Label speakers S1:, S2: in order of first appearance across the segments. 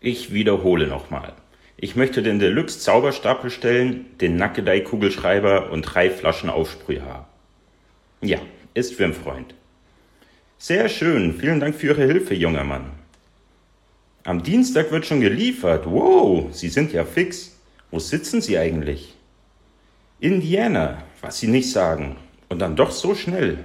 S1: Ich wiederhole nochmal. Ich möchte den Deluxe Zauberstab stellen, den Nackedei Kugelschreiber und drei Flaschen Aufsprühhaar. Ja, ist für ein Freund. Sehr schön, vielen Dank für Ihre Hilfe, junger Mann. Am Dienstag wird schon geliefert. Wow, Sie sind ja fix. Wo sitzen Sie eigentlich? Indiana, was Sie nicht sagen. Und dann doch so schnell.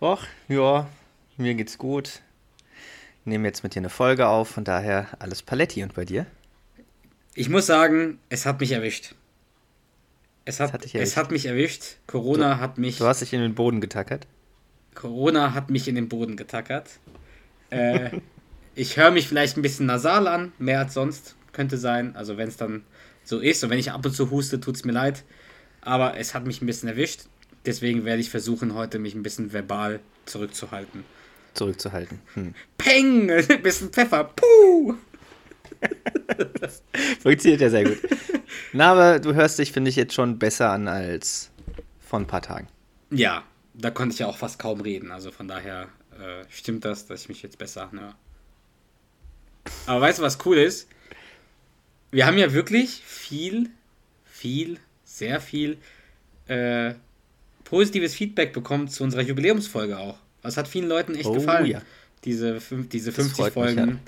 S2: Och, ja, mir geht's gut. Nehme jetzt mit dir eine Folge auf, von daher alles Paletti. Und bei dir?
S3: Ich muss sagen, es hat mich erwischt. Es hat,
S2: dich
S3: es
S2: erwischt?
S3: hat mich erwischt. Corona
S2: Du-
S3: hat mich.
S2: Du hast dich in den Boden getackert.
S3: Corona hat mich in den Boden getackert. Äh, ich höre mich vielleicht ein bisschen nasal an, mehr als sonst. Könnte sein. Also wenn es dann so ist und wenn ich ab und zu huste, tut es mir leid. Aber es hat mich ein bisschen erwischt. Deswegen werde ich versuchen, heute mich ein bisschen verbal zurückzuhalten.
S2: Zurückzuhalten. Hm.
S3: Peng! Ein bisschen Pfeffer. Puh!
S2: Funktioniert ja sehr gut. Na, aber du hörst dich, finde ich, jetzt schon besser an als vor ein paar Tagen.
S3: Ja, da konnte ich ja auch fast kaum reden. Also von daher äh, stimmt das, dass ich mich jetzt besser anhöre. Aber weißt du, was cool ist? Wir haben ja wirklich viel, viel, sehr viel äh, positives Feedback bekommen zu unserer Jubiläumsfolge auch. Das hat vielen Leuten echt
S2: Oh,
S3: gefallen.
S2: ja.
S3: Diese, diese
S2: Das
S3: 50
S2: freut mich,
S3: Folgen
S2: ja.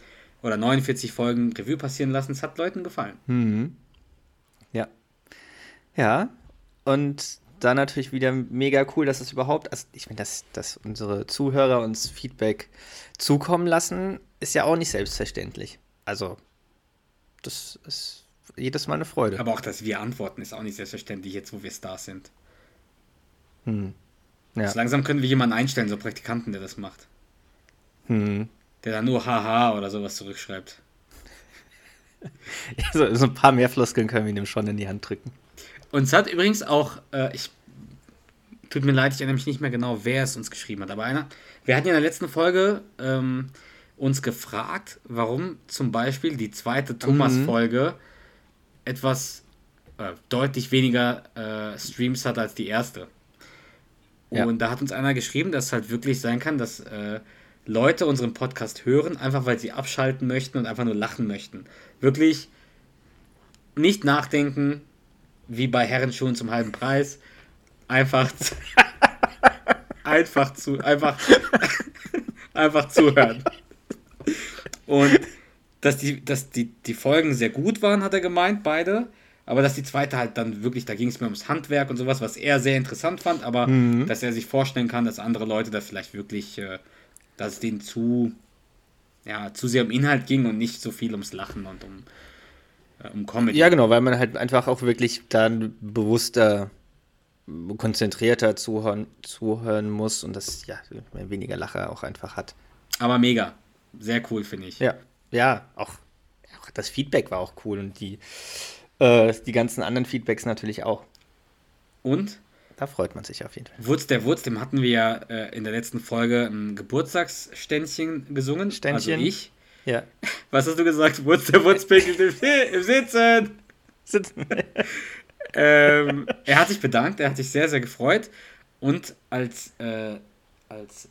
S3: oder 49 Folgen Revue passieren lassen. Es hat Leuten gefallen.
S2: Mhm. Ja. Ja. Und dann natürlich wieder mega cool, dass es überhaupt, also ich meine, dass, dass unsere Zuhörer uns Feedback zukommen lassen, ist ja auch nicht selbstverständlich. Also, das ist jedes Mal eine Freude.
S3: Aber auch, dass wir antworten, ist auch nicht selbstverständlich, jetzt wo wir Stars sind.
S2: Hm. Ja.
S3: So langsam können wir jemanden einstellen, so Praktikanten, der das macht.
S2: Hm.
S3: Der dann nur haha oder sowas zurückschreibt.
S2: So, so ein paar mehr Floskeln können wir ihm schon in die Hand drücken.
S3: Und es hat übrigens auch, äh, ich tut mir leid, ich erinnere mich nicht mehr genau, wer es uns geschrieben hat, aber einer, wir hatten ja in der letzten Folge ähm, uns gefragt, warum zum Beispiel die zweite Thomas-Folge etwas äh, deutlich weniger äh, Streams hat als die erste.
S2: Ja.
S3: Und da hat uns einer geschrieben, dass es halt wirklich sein kann, dass äh, Leute unseren Podcast hören, einfach weil sie abschalten möchten und einfach nur lachen möchten. Wirklich nicht nachdenken, wie bei Herrenschuhen zum halben Preis. Einfach, zu- einfach zu, einfach, einfach zuhören. Und dass die, dass die, die Folgen sehr gut waren, hat er gemeint, beide. Aber dass die zweite halt dann wirklich, da ging es mir ums Handwerk und sowas, was er sehr interessant fand, aber dass er sich vorstellen kann, dass andere Leute das vielleicht wirklich, äh, dass es denen zu, ja, zu sehr um Inhalt ging und nicht so viel ums Lachen und um, äh, um Comedy.
S2: Ja, genau, weil man halt einfach auch wirklich dann bewusster, konzentrierter zuhören, zuhören muss und das ja weniger Lacher auch einfach hat.
S3: Aber mega. Sehr cool, finde ich.
S2: Ja, ja, auch, auch das Feedback war auch cool und die, äh, die ganzen anderen Feedbacks natürlich auch.
S3: Und
S2: Da freut man sich auf jeden Fall.
S3: Wurz der Wurz, dem hatten wir ja äh, in der letzten Folge ein Geburtstagsständchen gesungen.
S2: Ständchen.
S3: Also ich.
S2: Ja.
S3: Was hast du gesagt? Wurz der Wurz pinkelt im, im Sitzen. Ähm, er hat sich bedankt, er hat sich sehr, sehr gefreut. Und als, äh, als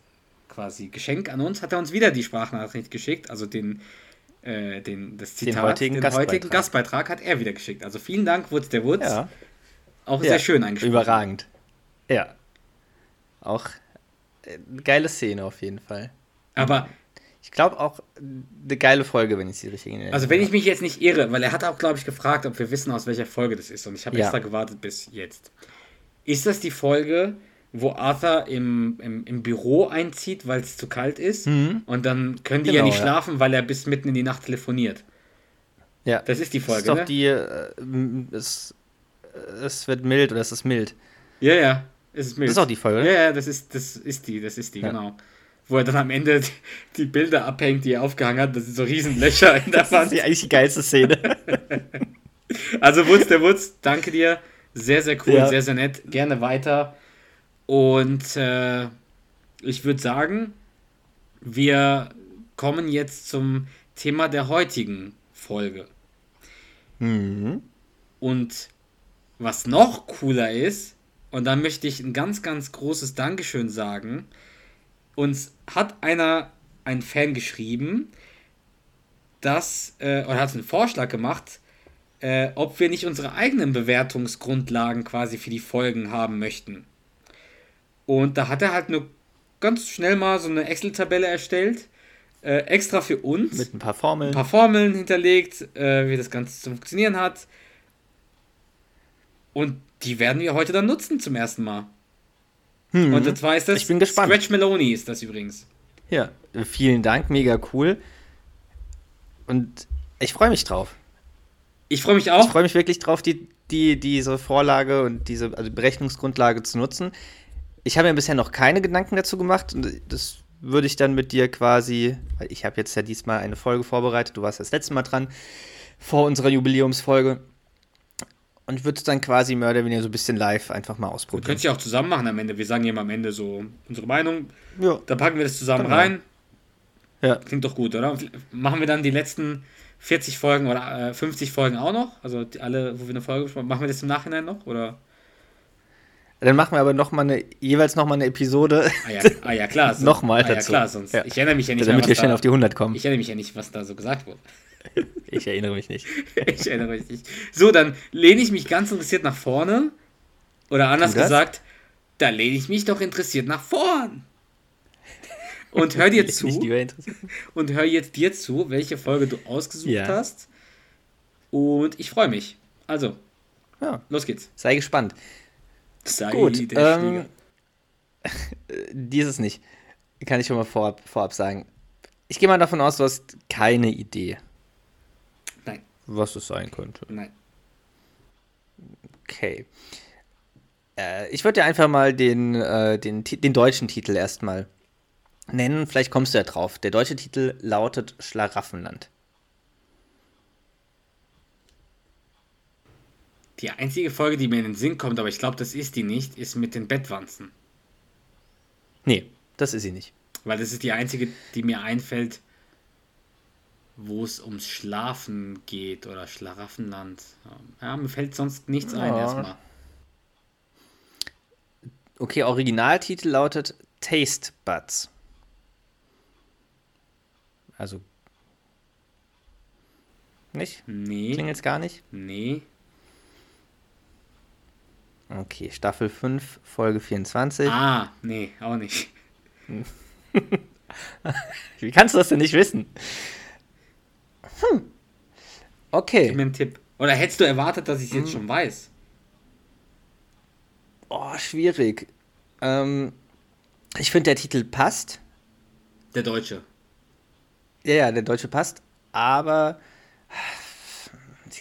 S3: quasi Geschenk an uns hat er uns wieder die Sprachnachricht geschickt, also den, äh, den, das Zitat,
S2: heutigen
S3: den
S2: Gastbeitrag.
S3: heutigen Gastbeitrag hat er wieder geschickt. Also vielen Dank, Wurz der Wurz.
S2: ja.
S3: Auch
S2: ja.
S3: sehr schön eingesprochen.
S2: Überragend. Ja. Auch äh, eine geile Szene auf jeden Fall.
S3: Aber
S2: Ich glaube auch eine geile Folge, wenn ich sie richtig in Erinnerung
S3: Also wenn ich mich jetzt nicht irre, weil er hat auch, glaube ich, gefragt, ob wir wissen, aus welcher Folge das ist. Und ich habe
S2: Ja.
S3: extra gewartet bis jetzt. Ist das die Folge, wo Arthur im, im, im Büro einzieht, weil es zu kalt ist? Und dann können die ja
S2: Mhm. Genau,
S3: nicht
S2: ja.
S3: schlafen, weil er bis mitten in die Nacht telefoniert.
S2: Ja.
S3: Das ist die
S2: Das
S3: Folge,
S2: ist doch
S3: ne?
S2: die, äh, es, es wird mild oder es ist mild.
S3: Ja, ja. Es ist mild.
S2: Das ist auch die Folge,
S3: Ja,
S2: oder?
S3: ja, das ist, das ist die, das ist die,
S2: Ja.
S3: genau. wo er dann am Ende die Bilder abhängt, die er aufgehangen hat. Das sind so riesen Löcher in der
S2: Das ist
S3: Wand.
S2: die eigentlich die geilste Szene.
S3: Also Wutz, der Wutz, danke dir. Sehr, sehr cool,
S2: Ja.
S3: sehr, sehr nett. Gerne weiter. Und äh, ich würde sagen, wir kommen jetzt zum Thema der heutigen Folge.
S2: Mhm.
S3: Und was noch cooler ist, und da möchte ich ein ganz, ganz großes Dankeschön sagen, uns hat einer, ein Fan geschrieben, dass, äh, oder hat einen Vorschlag gemacht, äh, ob wir nicht unsere eigenen Bewertungsgrundlagen quasi für die Folgen haben möchten. Und da hat er halt nur ganz schnell mal so eine Excel-Tabelle erstellt, äh, extra für uns
S2: Mit ein paar Formeln.
S3: ein paar Formeln hinterlegt, äh, wie das Ganze zu funktionieren hat. Und die werden wir heute dann nutzen zum ersten Mal.
S2: Mhm.
S3: Und das war ist das
S2: Ich bin gespannt.
S3: Scratch Meloni ist das übrigens.
S2: Ja, vielen Dank, mega cool. Und ich freue mich drauf.
S3: Ich freue mich
S2: Ich
S3: auch.
S2: freue mich wirklich drauf, die, die, diese Vorlage und diese also Berechnungsgrundlage zu nutzen. Ich habe mir bisher noch keine Gedanken dazu gemacht und das würde ich dann mit dir quasi, weil ich habe jetzt ja diesmal eine Folge vorbereitet, du warst das letzte Mal dran, vor unserer Jubiläumsfolge und würde es dann quasi mehr oder weniger so ein bisschen live einfach mal ausprobieren.
S3: können es ja auch zusammen machen am Ende. Wir sagen ja mal am Ende so unsere Meinung.
S2: Ja,
S3: Da packen wir das zusammen
S2: Genau.
S3: rein.
S2: ja.
S3: Klingt doch gut, oder? Machen wir dann die letzten 40 Folgen oder äh, 50 Folgen auch noch? Also die, alle, wo wir eine Folge besprochen haben. Machen wir das im Nachhinein noch? Oder?
S2: Dann machen wir aber noch mal eine, jeweils nochmal eine Episode,
S3: Ah ja, ah, ja klar. sonst-
S2: Nochmal
S3: ah, ja,
S2: dazu.
S3: klar, sonst.
S2: Ja.
S3: Ich erinnere mich ja nicht mehr,
S2: damit
S3: was
S2: wir schnell
S3: da,
S2: auf die 100 kommen.
S3: Ich erinnere mich ja nicht, was da so gesagt wurde.
S2: Ich erinnere mich nicht.
S3: Ich erinnere mich nicht. So, dann lehne ich mich ganz interessiert nach vorne. Oder anders gesagt, da lehne ich mich doch interessiert nach vorn. Und hör dir zu. Und hör jetzt dir zu, welche Folge du ausgesucht
S2: Ja.
S3: hast. Und ich freue mich. Also,
S2: Ja,
S3: los geht's.
S2: sei gespannt.
S3: Sei
S2: Gut,
S3: der
S2: ähm,
S3: Flieger.
S2: dieses nicht. Kann ich schon mal vorab, vorab sagen. Ich gehe mal davon aus, du hast keine Idee,
S3: Nein,
S2: was es sein könnte.
S3: nein.
S2: Okay. Äh, ich würde dir einfach mal den, äh, den, den deutschen Titel erstmal nennen. Vielleicht kommst du ja drauf. Der deutsche Titel lautet Schlaraffenland.
S3: Die einzige Folge, die mir in den Sinn kommt, aber ich glaube, das ist die nicht, ist mit den Bettwanzen.
S2: Nee, das ist sie nicht.
S3: Weil das ist die einzige, die mir einfällt, wo es ums Schlafen geht oder Schlaraffenland. Ja, mir fällt sonst nichts ein
S2: Ja.
S3: erstmal.
S2: Okay, Originaltitel lautet Taste Buds. Also. Nicht?
S3: Nee,
S2: Klingelt's gar nicht?
S3: nee.
S2: Okay, Staffel 5, Folge 24.
S3: Ah, nee, auch nicht.
S2: Wie kannst du das denn nicht wissen? Hm.
S3: Gib
S2: Okay.
S3: mir einen Tipp. Oder hättest du erwartet, dass ich es jetzt schon weiß?
S2: Oh, schwierig. Ähm, ich finde, der Titel passt.
S3: Der Deutsche.
S2: Ja, ja, der deutsche passt. Aber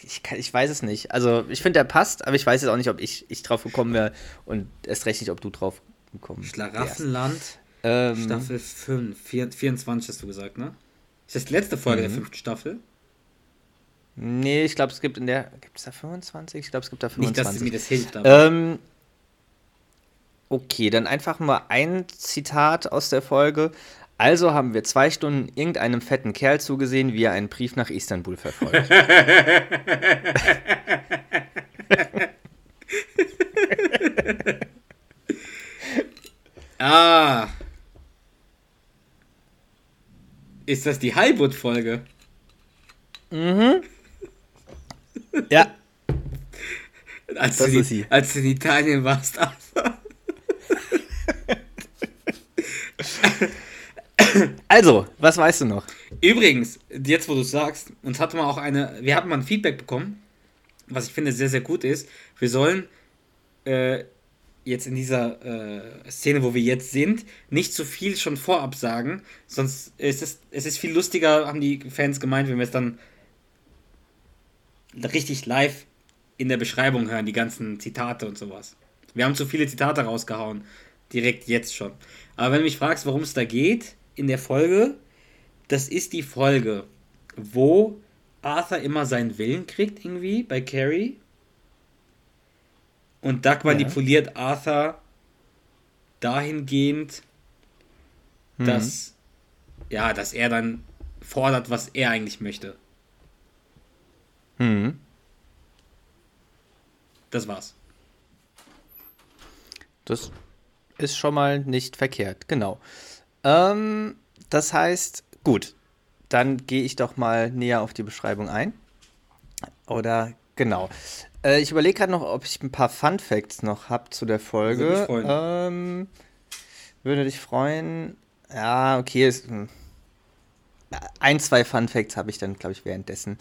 S2: ich, kann, ich weiß es nicht. Also, ich finde, der passt, aber ich weiß jetzt auch nicht, ob ich, ich drauf gekommen wäre und erst recht nicht, ob du drauf gekommen wärst.
S3: Schlaraffenland,
S2: Ähm,
S3: Staffel 5, 4, 24 hast du gesagt, ne? Ist das die letzte Folge
S2: Mhm.
S3: der fünften Staffel?
S2: Nee, ich glaube, es gibt in der. Gibt es da 25? Ich glaube, es gibt da
S3: Nicht,
S2: 25.
S3: dass mir das hilft, aber.
S2: Ähm, okay, dann einfach mal ein Zitat aus der Folge. Also haben wir zwei Stunden irgendeinem fetten Kerl zugesehen, wie er einen Brief nach Istanbul verfolgt.
S3: Ah. Ist das die Highwood-Folge?
S2: ja,
S3: Als,
S2: Das
S3: du
S2: ist
S3: in,
S2: sie.
S3: als du in Italien warst. Arthur.
S2: also, was weißt du noch?
S3: Übrigens, jetzt wo du es sagst, uns hatte mal auch eine, wir hatten mal ein Feedback bekommen, was ich finde sehr, sehr gut ist. Wir sollen äh, jetzt in dieser äh, Szene, wo wir jetzt sind, nicht zu viel schon vorab sagen, sonst ist es, es ist viel lustiger, haben die Fans gemeint, wenn wir es dann richtig live in der Beschreibung hören, die ganzen Zitate und sowas. Wir haben zu viele Zitate rausgehauen. Direkt jetzt schon. Aber wenn du mich fragst, worum es da geht in der Folge, das ist die Folge, wo Arthur immer seinen Willen kriegt, irgendwie bei Carrie. Und Doug manipuliert ja. Arthur dahingehend, mhm. dass, ja, dass er dann fordert, was er eigentlich möchte. Mhm. Das war's.
S2: Das ist schon mal nicht verkehrt, genau. Ähm, das heißt, gut, dann gehe ich doch mal näher auf die Beschreibung ein. Oder genau. Äh, ich überlege gerade noch, ob ich ein paar Fun Facts noch habe zu der Folge. Würde, mich freuen. Ähm, würde dich freuen. Ja, okay. Ist, hm. ein, zwei Fun Facts habe ich dann, glaube ich, währenddessen.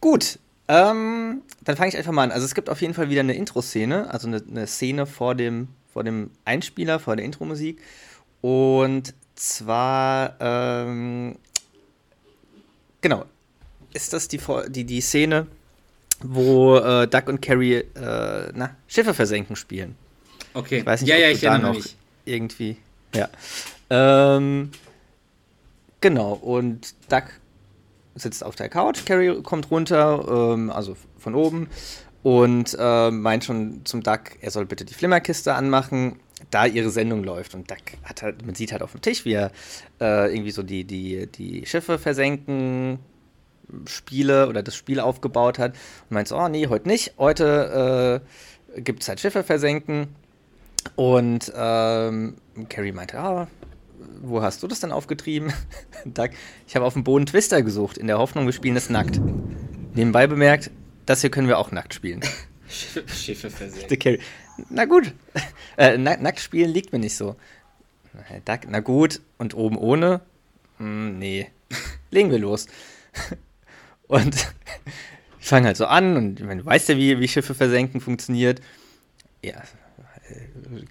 S2: Gut, ähm, dann fange ich einfach mal an. Also es gibt auf jeden Fall wieder eine Intro-Szene, also eine, eine, Szene vor dem, vor dem Einspieler, vor der Intro-Musik. Und zwar, ähm, genau, ist das die, die, die Szene, wo äh, Duck und Carrie äh, na, Schiffe versenken spielen.
S3: Okay.
S2: Ich weiß nicht, ja, ob ja, ich da noch mich. irgendwie. Ja. Ähm, genau, und Duck sitzt auf der Couch, Carrie kommt runter, ähm, also von oben, und äh, meint schon zum Duck, er soll bitte die Flimmerkiste anmachen, da ihre Sendung läuft. Und Duck hat halt, man sieht halt auf dem Tisch, wie er äh, irgendwie so die, die, die Schiffe versenken, Spiele oder das Spiel aufgebaut hat. Und meint so, oh nee, heute nicht. Heute äh, gibt es halt Schiffe versenken. Und ähm, Carrie meinte, ah, wo hast du das denn aufgetrieben? Doug, ich habe auf dem Boden Twister gesucht, in der Hoffnung, wir spielen es nackt. Nebenbei bemerkt, das hier können wir auch nackt spielen.
S3: Schiffe versenken.
S2: Na gut. Äh, nackt spielen liegt mir nicht so. Na gut. Und oben ohne? Hm, nee. Legen wir los. Und ich fange halt so an und man weiß ja, wie, wie Schiffe versenken funktioniert. Ja,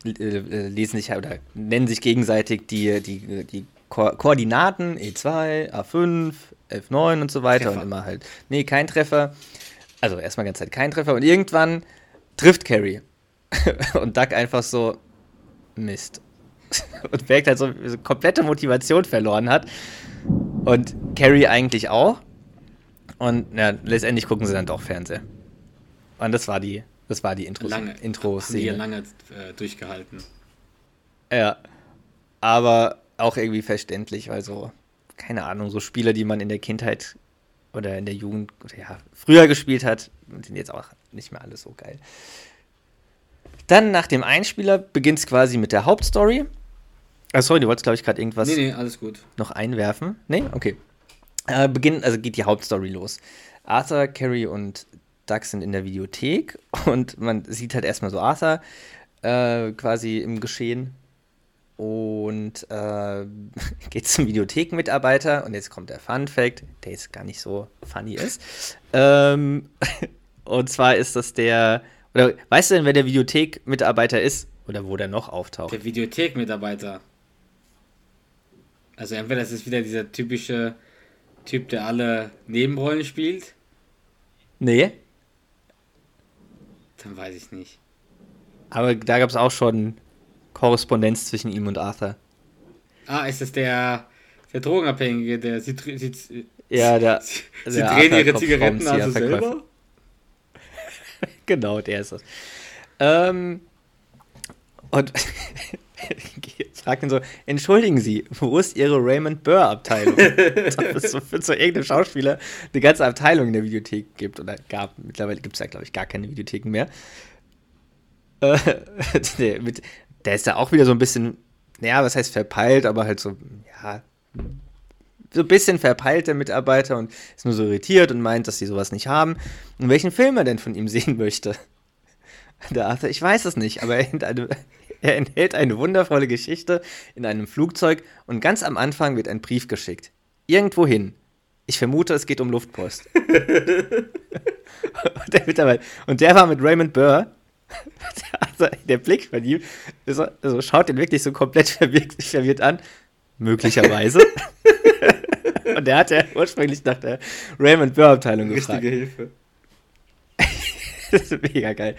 S2: äh, äh, lesen sich oder nennen sich gegenseitig die, die, die Ko Koordinaten E2, A5, F9 und so weiter Treffer. und immer halt, nee, kein Treffer. Also erstmal ganz Zeit kein Treffer und irgendwann trifft Carrie. und Duck einfach so, Mist. und merkt halt so, so komplette Motivation verloren hat. Und Carrie eigentlich auch. Und ja, letztendlich gucken sie dann doch Fernseher. Und das war die, das war die Intro,
S3: lange,
S2: Intro-Szene.
S3: Haben lange äh, durchgehalten.
S2: Ja. Aber auch irgendwie verständlich, weil so, keine Ahnung, so Spiele, die man in der Kindheit oder in der Jugend ja, früher gespielt hat, sind jetzt auch nicht mehr alles so geil. Dann nach dem Einspieler beginnt es quasi mit der Hauptstory. Ah, sorry, du wolltest, glaube ich, gerade irgendwas
S3: nee, nee, alles gut.
S2: noch einwerfen. Nee? Okay. Äh, beginnt, also geht die Hauptstory los. Arthur, Carrie und Doug sind in der Videothek und man sieht halt erstmal so Arthur äh, quasi im Geschehen und äh, geht zum Videothekenmitarbeiter und jetzt kommt der Fun Fact, der jetzt gar nicht so funny ist. Ähm, und zwar ist das der, oder weißt du denn, wer der Videothekmitarbeiter ist oder wo der noch auftaucht?
S3: Der Videothekmitarbeiter. Also entweder das ist wieder dieser typische Typ, der alle Nebenrollen spielt.
S2: Nee.
S3: Dann weiß ich nicht.
S2: Aber da gab es auch schon Korrespondenz zwischen ihm und Arthur.
S3: Ah, ist das der, der Drogenabhängige, der sie, sie,
S2: ja, der,
S3: sie, sie der drehen ihre Zigaretten also selber?
S2: genau, der ist es. Ähm, und fragt ihn so, entschuldigen Sie, wo ist Ihre Raymond Burr-Abteilung? Ob es so für so irgendeinem Schauspieler eine ganze Abteilung in der Videothek gibt. Oder gab, mittlerweile gibt es ja, glaube ich, gar keine Videotheken mehr. Äh, der, mit, der ist da auch wieder so ein bisschen, naja, was heißt verpeilt, aber halt so, ja, so ein bisschen verpeilt, der Mitarbeiter, und ist nur so irritiert und meint, dass sie sowas nicht haben. Und welchen Film er denn von ihm sehen möchte. Der Arthur, ich weiß es nicht, aber er eine, er enthält eine wundervolle Geschichte in einem Flugzeug und ganz am Anfang wird ein Brief geschickt. Irgendwohin. Ich vermute, es geht um Luftpost. und, der und der war mit Raymond Burr. Also der Blick von ihm, also schaut ihn wirklich so komplett verwirrt, verwirrt an. Möglicherweise. Und der hat ja ursprünglich nach der Raymond Burr-Abteilung gefragt.
S3: Richtige Hilfe.
S2: das ist mega geil.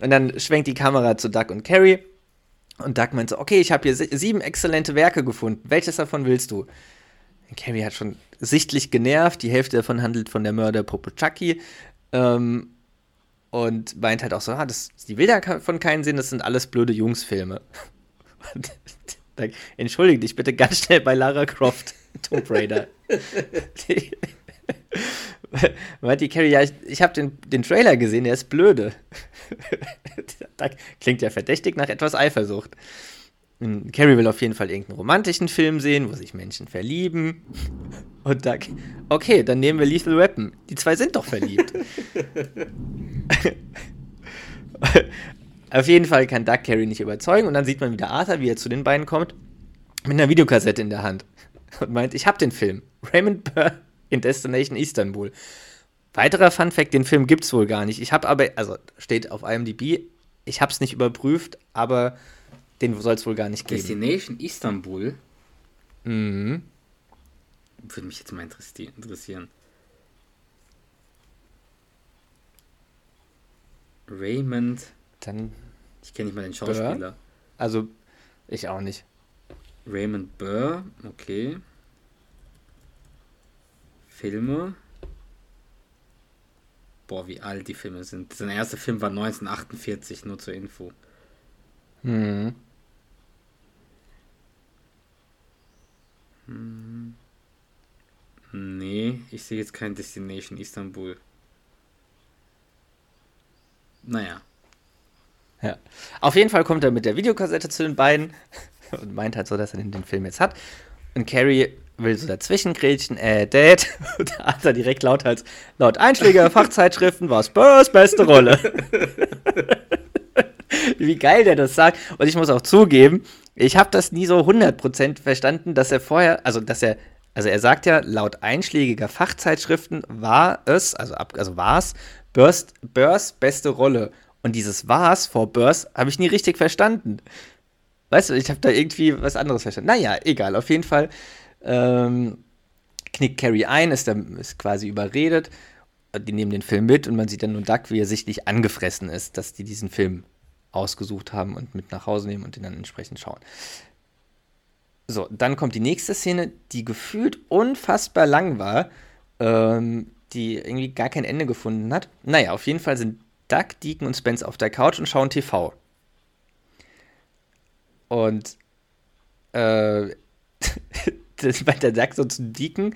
S2: Und dann schwenkt die Kamera zu Duck und Carrie Und Doug meint so, okay, ich habe hier sieben exzellente Werke gefunden. Welches davon willst du? Carrie hat schon sichtlich genervt. Die Hälfte davon handelt von der Mörderpuppe Chucky. Ähm, und meint halt auch so, ah, das, die will davon keinen Sinn, das sind alles blöde Jungsfilme. Entschuldige dich bitte ganz schnell bei Lara Croft, Tomb Raider. Meint die Carrie, ja, ich, ich habe den, den Trailer gesehen, der ist blöde. Klingt ja verdächtig nach etwas Eifersucht. Carrie will auf jeden Fall irgendeinen romantischen Film sehen, wo sich Menschen verlieben. Und Doug, okay, dann nehmen wir Lethal Weapon. Die zwei sind doch verliebt. auf jeden Fall kann Doug Carrie nicht überzeugen und dann sieht man wieder Arthur, wie er zu den beiden kommt, mit einer Videokassette in der Hand und meint, ich hab den Film. Raymond Burr in Destination Istanbul. Weiterer Fun Fact, den Film gibt's wohl gar nicht. Ich habe aber, also steht auf IMDb, ich habe es nicht überprüft, aber den soll es wohl gar nicht
S3: geben. Destination Istanbul? Mhm. Würde mich jetzt mal interessieren. Raymond.
S2: Dann.
S3: Ich kenne nicht mal den Schauspieler.
S2: Burr? Also, ich auch nicht.
S3: Raymond Burr, okay. Filme. Boah, wie alt die Filme sind. Sein erster Film war 1948, nur zur Info. Mhm. Hm. Nee, ich sehe jetzt kein Destination Istanbul. Naja.
S2: Ja. Auf jeden Fall kommt er mit der Videokassette zu den beiden und meint halt so, dass er den Film jetzt hat. Und Carrie will so dazwischen grätschen, äh, Dad. Und da hat er direkt laut als, laut Einschläger Fachzeitschriften war Spurs beste Rolle. Wie geil der das sagt. Und ich muss auch zugeben, ich habe das nie so 100% verstanden, dass er vorher, also dass er, also er sagt ja, laut einschlägiger Fachzeitschriften war es, also, ab, also war es, Börs, Börs beste Rolle. Und dieses war's vor Börs habe ich nie richtig verstanden. Weißt du, ich habe da irgendwie was anderes verstanden. Naja, egal, auf jeden Fall ähm, knickt Carrie ein, ist, dann, ist quasi überredet. Die nehmen den Film mit und man sieht dann nur Duck, wie er sichtlich angefressen ist, dass die diesen Film ausgesucht haben und mit nach Hause nehmen und den dann entsprechend schauen. So, dann kommt die nächste Szene, die gefühlt unfassbar lang war, ähm, die irgendwie gar kein Ende gefunden hat. Naja, auf jeden Fall sind Duck, Deacon und Spence auf der Couch und schauen TV. Und äh, der Duck so zu Deacon,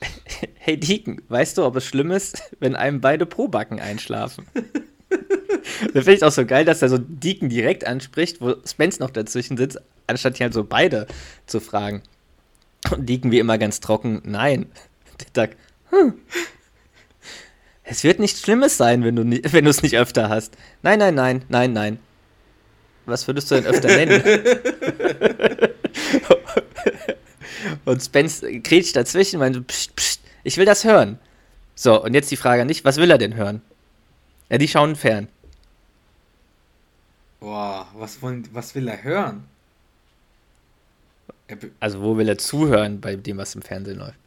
S2: hey Deacon, weißt du, ob es schlimm ist, wenn einem beide Probacken einschlafen? da finde ich auch so geil, dass er so Deacon direkt anspricht, wo Spence noch dazwischen sitzt, anstatt hier halt so beide zu fragen. Und Deacon wie immer ganz trocken, nein. Der sagt, hm. Es wird nichts Schlimmes sein, wenn du es nicht öfter hast. Nein, nein, nein, nein, nein. Was würdest du denn öfter nennen? und Spence kretscht dazwischen und meint, pst, pst, ich will das hören. So, und jetzt die Frage nicht, was will er denn hören? Ja, die schauen fern.
S3: Boah, was, wollen, was will er hören?
S2: Er also, wo will er zuhören bei dem, was im Fernsehen läuft?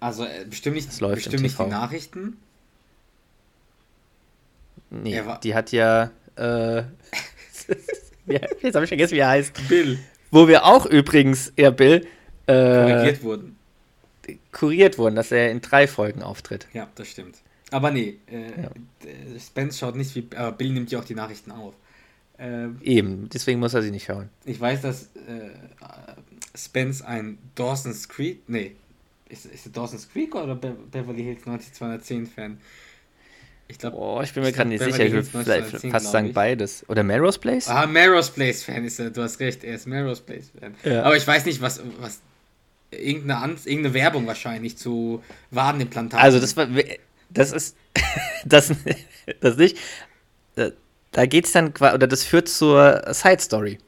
S3: Also, äh, bestimmt nicht, das läuft bestimmt nicht die Nachrichten.
S2: Nee, die hat ja. Äh, jetzt habe ich vergessen, wie er heißt. Bill. Wo wir auch übrigens, ja, Bill. Äh, kuriert wurden. Kuriert wurden, dass er in drei Folgen auftritt.
S3: Ja, das stimmt. Aber nee, äh, ja. Spence schaut nicht wie. Aber Bill nimmt ja auch die Nachrichten auf.
S2: Ähm, Eben, deswegen muss er sie nicht schauen.
S3: Ich weiß, dass äh, Spence ein Dawson's Creek, nee, ist, ist Dawson's Creek oder Be Beverly Hills 90210 Fan?
S2: Ich glaube. Oh, ich bin mir gerade nicht sicher. Ich würde fast sagen beides. Oder Melrose Place?
S3: Ah, Melrose Place Fan ist er. Du hast recht, er ist Melrose Place Fan. Ja. Aber ich weiß nicht, was. was irgendeine, An irgendeine Werbung wahrscheinlich zu Wadenimplantaten.
S2: Also, das war. Das ist. das, das nicht da geht's dann oder das führt zur Side Story.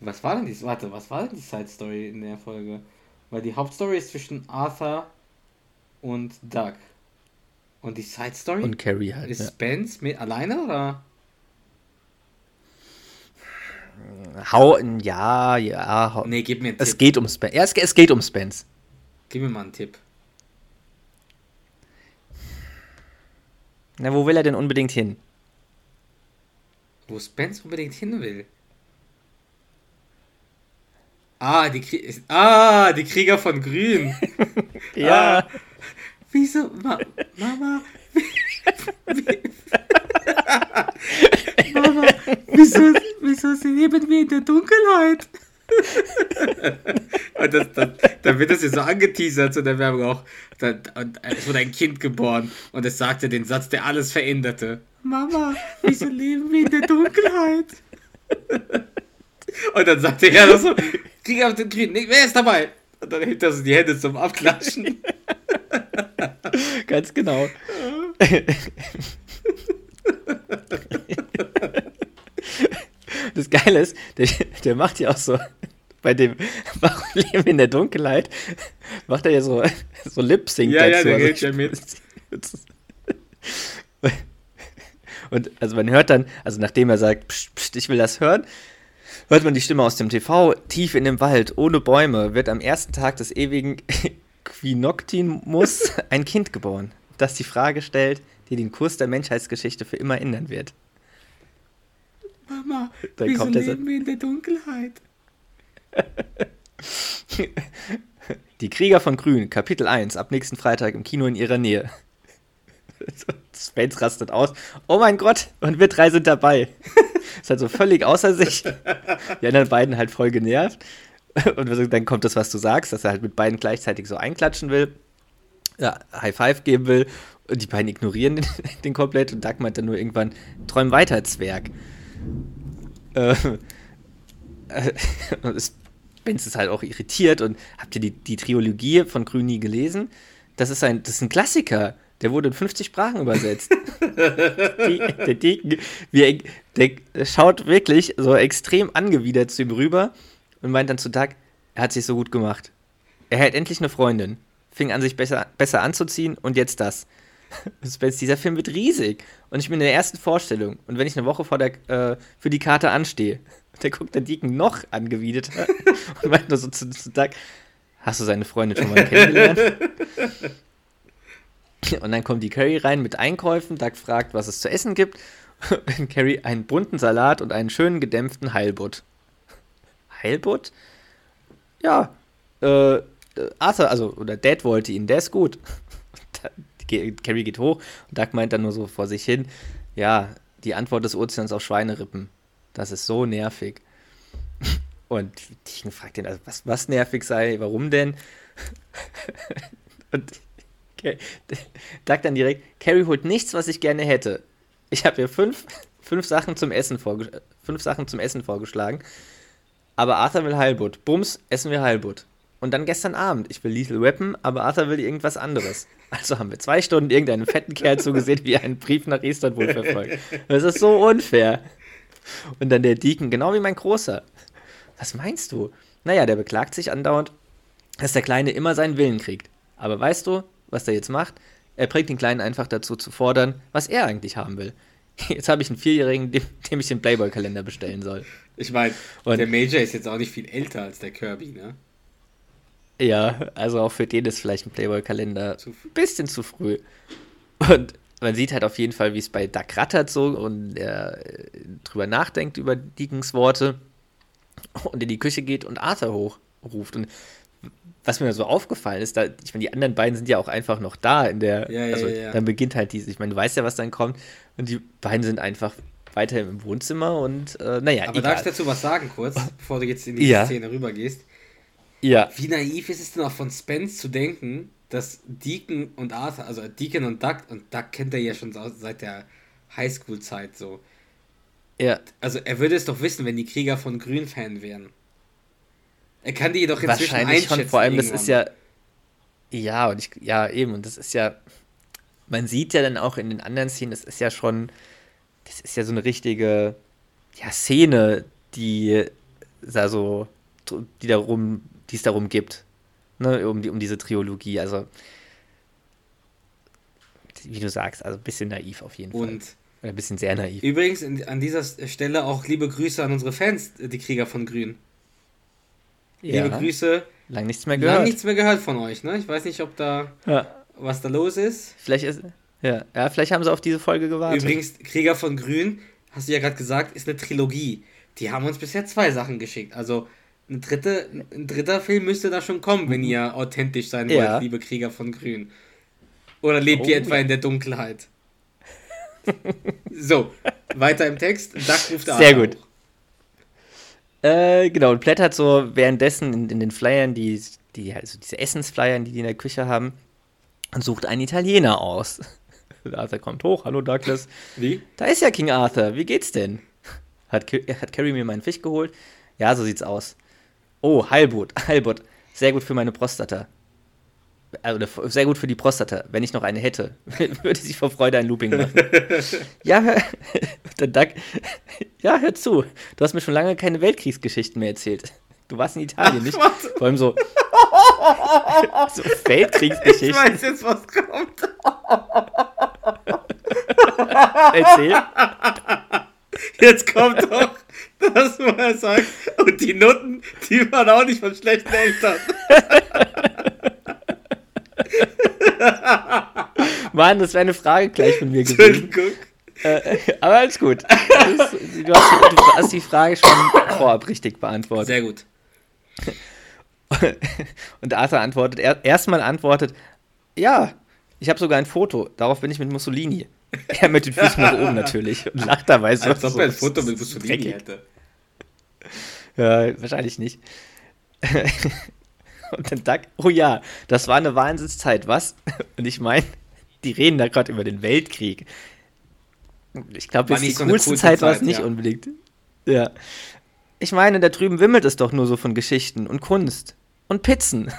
S3: Was war denn die, warte, was war denn die Side Story in der Folge? Weil die Hauptstory ist zwischen Arthur und Doug. Und die Side Story?
S2: Und Carrie halt.
S3: Ist ja. Spence mit alleine oder?
S2: Hau, ja, ja. Hau.
S3: Nee, gib mir einen
S2: Tipp. Es geht um Spence. Ja, es, es geht um Spence.
S3: Gib mir mal einen Tipp.
S2: Na, wo will er denn unbedingt hin?
S3: Wo Spence unbedingt hin will. Ah, die, Krie ah, die Krieger von Grün.
S2: Ja.
S3: Ah, wieso? Ma Mama. Mama, wieso, wieso leben wir in der Dunkelheit? und das, das, dann wird das hier so angeteasert zu der Werbung auch. Da, und es wurde ein Kind geboren und es sagte den Satz, der alles veränderte. Mama, wieso leben wir in der Dunkelheit? und dann sagte er so, Krieg auf den nee, wer ist dabei? Und dann hebt er so die Hände zum Abklatschen.
S2: Ganz genau. Das Geile ist, der, der macht ja auch so, bei dem Warum leben in der Dunkelheit, macht er ja so, so Lip-Sync
S3: Ja, ja,
S2: dazu.
S3: der
S2: also,
S3: ja mit.
S2: Und also man hört dann, also nachdem er sagt, pst, pst, ich will das hören, hört man die Stimme aus dem TV, tief in dem Wald, ohne Bäume, wird am ersten Tag des ewigen Quinoctimus ein Kind geboren, das die Frage stellt, die den Kurs der Menschheitsgeschichte für immer ändern wird.
S3: Mama,
S2: Dann
S3: wieso
S2: kommt
S3: leben wir in der Dunkelheit?
S2: Die Krieger von Grün, Kapitel 1, ab nächsten Freitag im Kino in ihrer Nähe. Spence rastet aus. Oh mein Gott, und wir drei sind dabei. Ist halt so völlig außer sich. Die anderen beiden halt voll genervt. Und dann kommt das, was du sagst, dass er halt mit beiden gleichzeitig so einklatschen will. Ja, High Five geben will. Und die beiden ignorieren den, den komplett. Und Doug meint dann nur irgendwann, träum weiter, Zwerg. Äh, äh, Spence ist halt auch irritiert. Und habt ihr die, die Trilogie von Grün nie gelesen? Das ist ein, das ist ein Klassiker. Der wurde in 50 Sprachen übersetzt. die, der Deken, wie, der schaut wirklich so extrem angewidert zu ihm rüber und meint dann zu Doug, er hat sich so gut gemacht. Er hält endlich eine Freundin. Fing an, sich besser, besser anzuziehen und jetzt das. Spence, dieser Film wird riesig. Und ich bin in der ersten Vorstellung. Und wenn ich eine Woche vor der, äh, für die Karte anstehe, der guckt der Deacon noch angewiderter und meint nur so zu, zu Doug, hast du seine Freundin schon mal kennengelernt? Und dann kommt die Carrie rein mit Einkäufen. Doug fragt, was es zu essen gibt. Und Carrie einen bunten Salat und einen schönen gedämpften Heilbutt. Heilbutt? Ja. Äh, Arthur, also, oder Dad wollte ihn, der ist gut. Carrie geht hoch und Doug meint dann nur so vor sich hin: Ja, die Antwort des Ozeans auf Schweinerippen. Das ist so nervig. Und Deacon fragt ihn, also was, was nervig sei, warum denn? Und Okay. Sagt dann direkt, Carrie holt nichts, was ich gerne hätte. Ich habe ihr fünf, fünf, Sachen zum Essen fünf Sachen zum Essen vorgeschlagen. Aber Arthur will Heilbutt. Bums, essen wir Heilbutt. Und dann gestern Abend, ich will Lethal Weapon, aber Arthur will irgendwas anderes. Also haben wir zwei Stunden irgendeinen fetten Kerl zugesehen, wie er einen Brief nach Istanbul verfolgt. Das ist so unfair. Und dann der Deacon, genau wie mein Großer. Was meinst du? Naja, der beklagt sich andauernd, dass der Kleine immer seinen Willen kriegt. Aber weißt du, was der jetzt macht. Er bringt den Kleinen einfach dazu zu fordern, was er eigentlich haben will. Jetzt habe ich einen Vierjährigen, dem, dem ich den Playboy-Kalender bestellen soll.
S3: Ich meine, der Major ist jetzt auch nicht viel älter als der Kirby, ne?
S2: Ja, also auch für den ist vielleicht ein Playboy-Kalender ein bisschen zu früh. Und man sieht halt auf jeden Fall, wie es bei Duck rattert so und er drüber nachdenkt über Deacons Worte und in die Küche geht und Arthur hochruft. Und was mir so aufgefallen ist, da, ich meine, die anderen beiden sind ja auch einfach noch da in der,
S3: ja, ja,
S2: also
S3: ja,
S2: dann beginnt halt diese, ich meine, du weißt ja, was dann kommt und die beiden sind einfach weiter im Wohnzimmer und äh, naja,
S3: Aber darf ich dazu was sagen kurz, bevor du jetzt in die Szene rübergehst?
S2: Ja.
S3: Wie naiv ist es denn auch von Spence zu denken, dass Deacon und Arthur, also Deacon und Duck, und Duck kennt er ja schon seit der Highschool-Zeit so.
S2: Ja.
S3: Also er würde es doch wissen, wenn die Krieger von Grün Fan wären. Er kann die jedoch inzwischen
S2: Wahrscheinlich
S3: einschätzen.
S2: schon, vor allem,
S3: irgendwann.
S2: das ist ja. Ja, und ich, ja, eben, und das ist ja. Man sieht ja dann auch in den anderen Szenen, das ist ja schon. Das ist ja so eine richtige ja, Szene, die da so, die darum, die es darum gibt. Ne, um, die, um diese Trilogie. Also, wie du sagst, also ein bisschen naiv auf jeden
S3: und
S2: Fall. Oder ein bisschen sehr naiv.
S3: Übrigens an dieser Stelle auch liebe Grüße an unsere Fans, die Krieger von Grün.
S2: Ja.
S3: Liebe Grüße.
S2: Lang nichts mehr gehört.
S3: Lang nichts mehr gehört von euch, ne? Ich weiß nicht, ob da
S2: ja.
S3: was da los ist.
S2: Vielleicht ist. Ja. ja, vielleicht haben sie auf diese Folge gewartet.
S3: Übrigens, Krieger von Grün hast du ja gerade gesagt, ist eine Trilogie. Die haben uns bisher zwei Sachen geschickt. Also ein, dritte, ein dritter Film müsste da schon kommen, wenn ihr authentisch sein wollt,
S2: Ja.
S3: liebe Krieger von Grün. Oder lebt ihr
S2: Oh,
S3: etwa
S2: ja.
S3: in der Dunkelheit? so, weiter im Text. Duck ruft
S2: Sehr gut.
S3: hoch.
S2: Äh, genau, und blättert so währenddessen in, in den Flyern, die, die, also diese Essensflyern, die die in der Küche haben, und sucht einen Italiener aus. Arthur kommt hoch, hallo Douglas.
S3: Wie?
S2: Da ist ja King Arthur, wie geht's denn? Hat, hat Carrie mir meinen Fisch geholt? Ja, so sieht's aus. Oh, Heilbutt, Heilbutt. Sehr gut für meine Prostata. F- sehr gut für die Prostata. Wenn ich noch eine hätte, würde sie vor Freude ein Looping machen. ja, hör, der Duck. Ja, hör zu. Du hast mir schon lange keine Weltkriegsgeschichten mehr erzählt. Du warst in Italien, nicht?
S3: warte.
S2: Vor allem so, so
S3: Ich
S2: Weltkriegsgeschichten.
S3: weiß jetzt, was kommt.
S2: Erzähl.
S3: Jetzt kommt doch das, wo er sagt, und die Nutten, die waren auch nicht von schlechten Eltern.
S2: Mann, das wäre eine Frage gleich von mir gewesen.
S3: Entschuldigung.
S2: Äh, aber alles gut. Das, du, hast, du hast die Frage schon vorab richtig beantwortet.
S3: Sehr gut.
S2: Und Arthur antwortet, er, erstmal antwortet, ja, ich habe sogar ein Foto. Darauf bin ich mit Mussolini. Er mit den Füßen nach oben natürlich und lacht dabei so.
S3: Als ob er ein Foto mit
S2: so
S3: Mussolini
S2: dreckig.
S3: hätte.
S2: Ja, wahrscheinlich nicht. und dann Duck, oh ja, das war eine Wahnsinnszeit, was? Und ich meine, die reden da gerade über den Weltkrieg. Ich glaube, jetzt die
S3: so
S2: coolste
S3: coole
S2: Zeit war es
S3: Zeit,
S2: nicht
S3: ja.
S2: unbedingt. Ja. Ich meine, da drüben wimmelt es doch nur so von Geschichten und Kunst und Pizzen.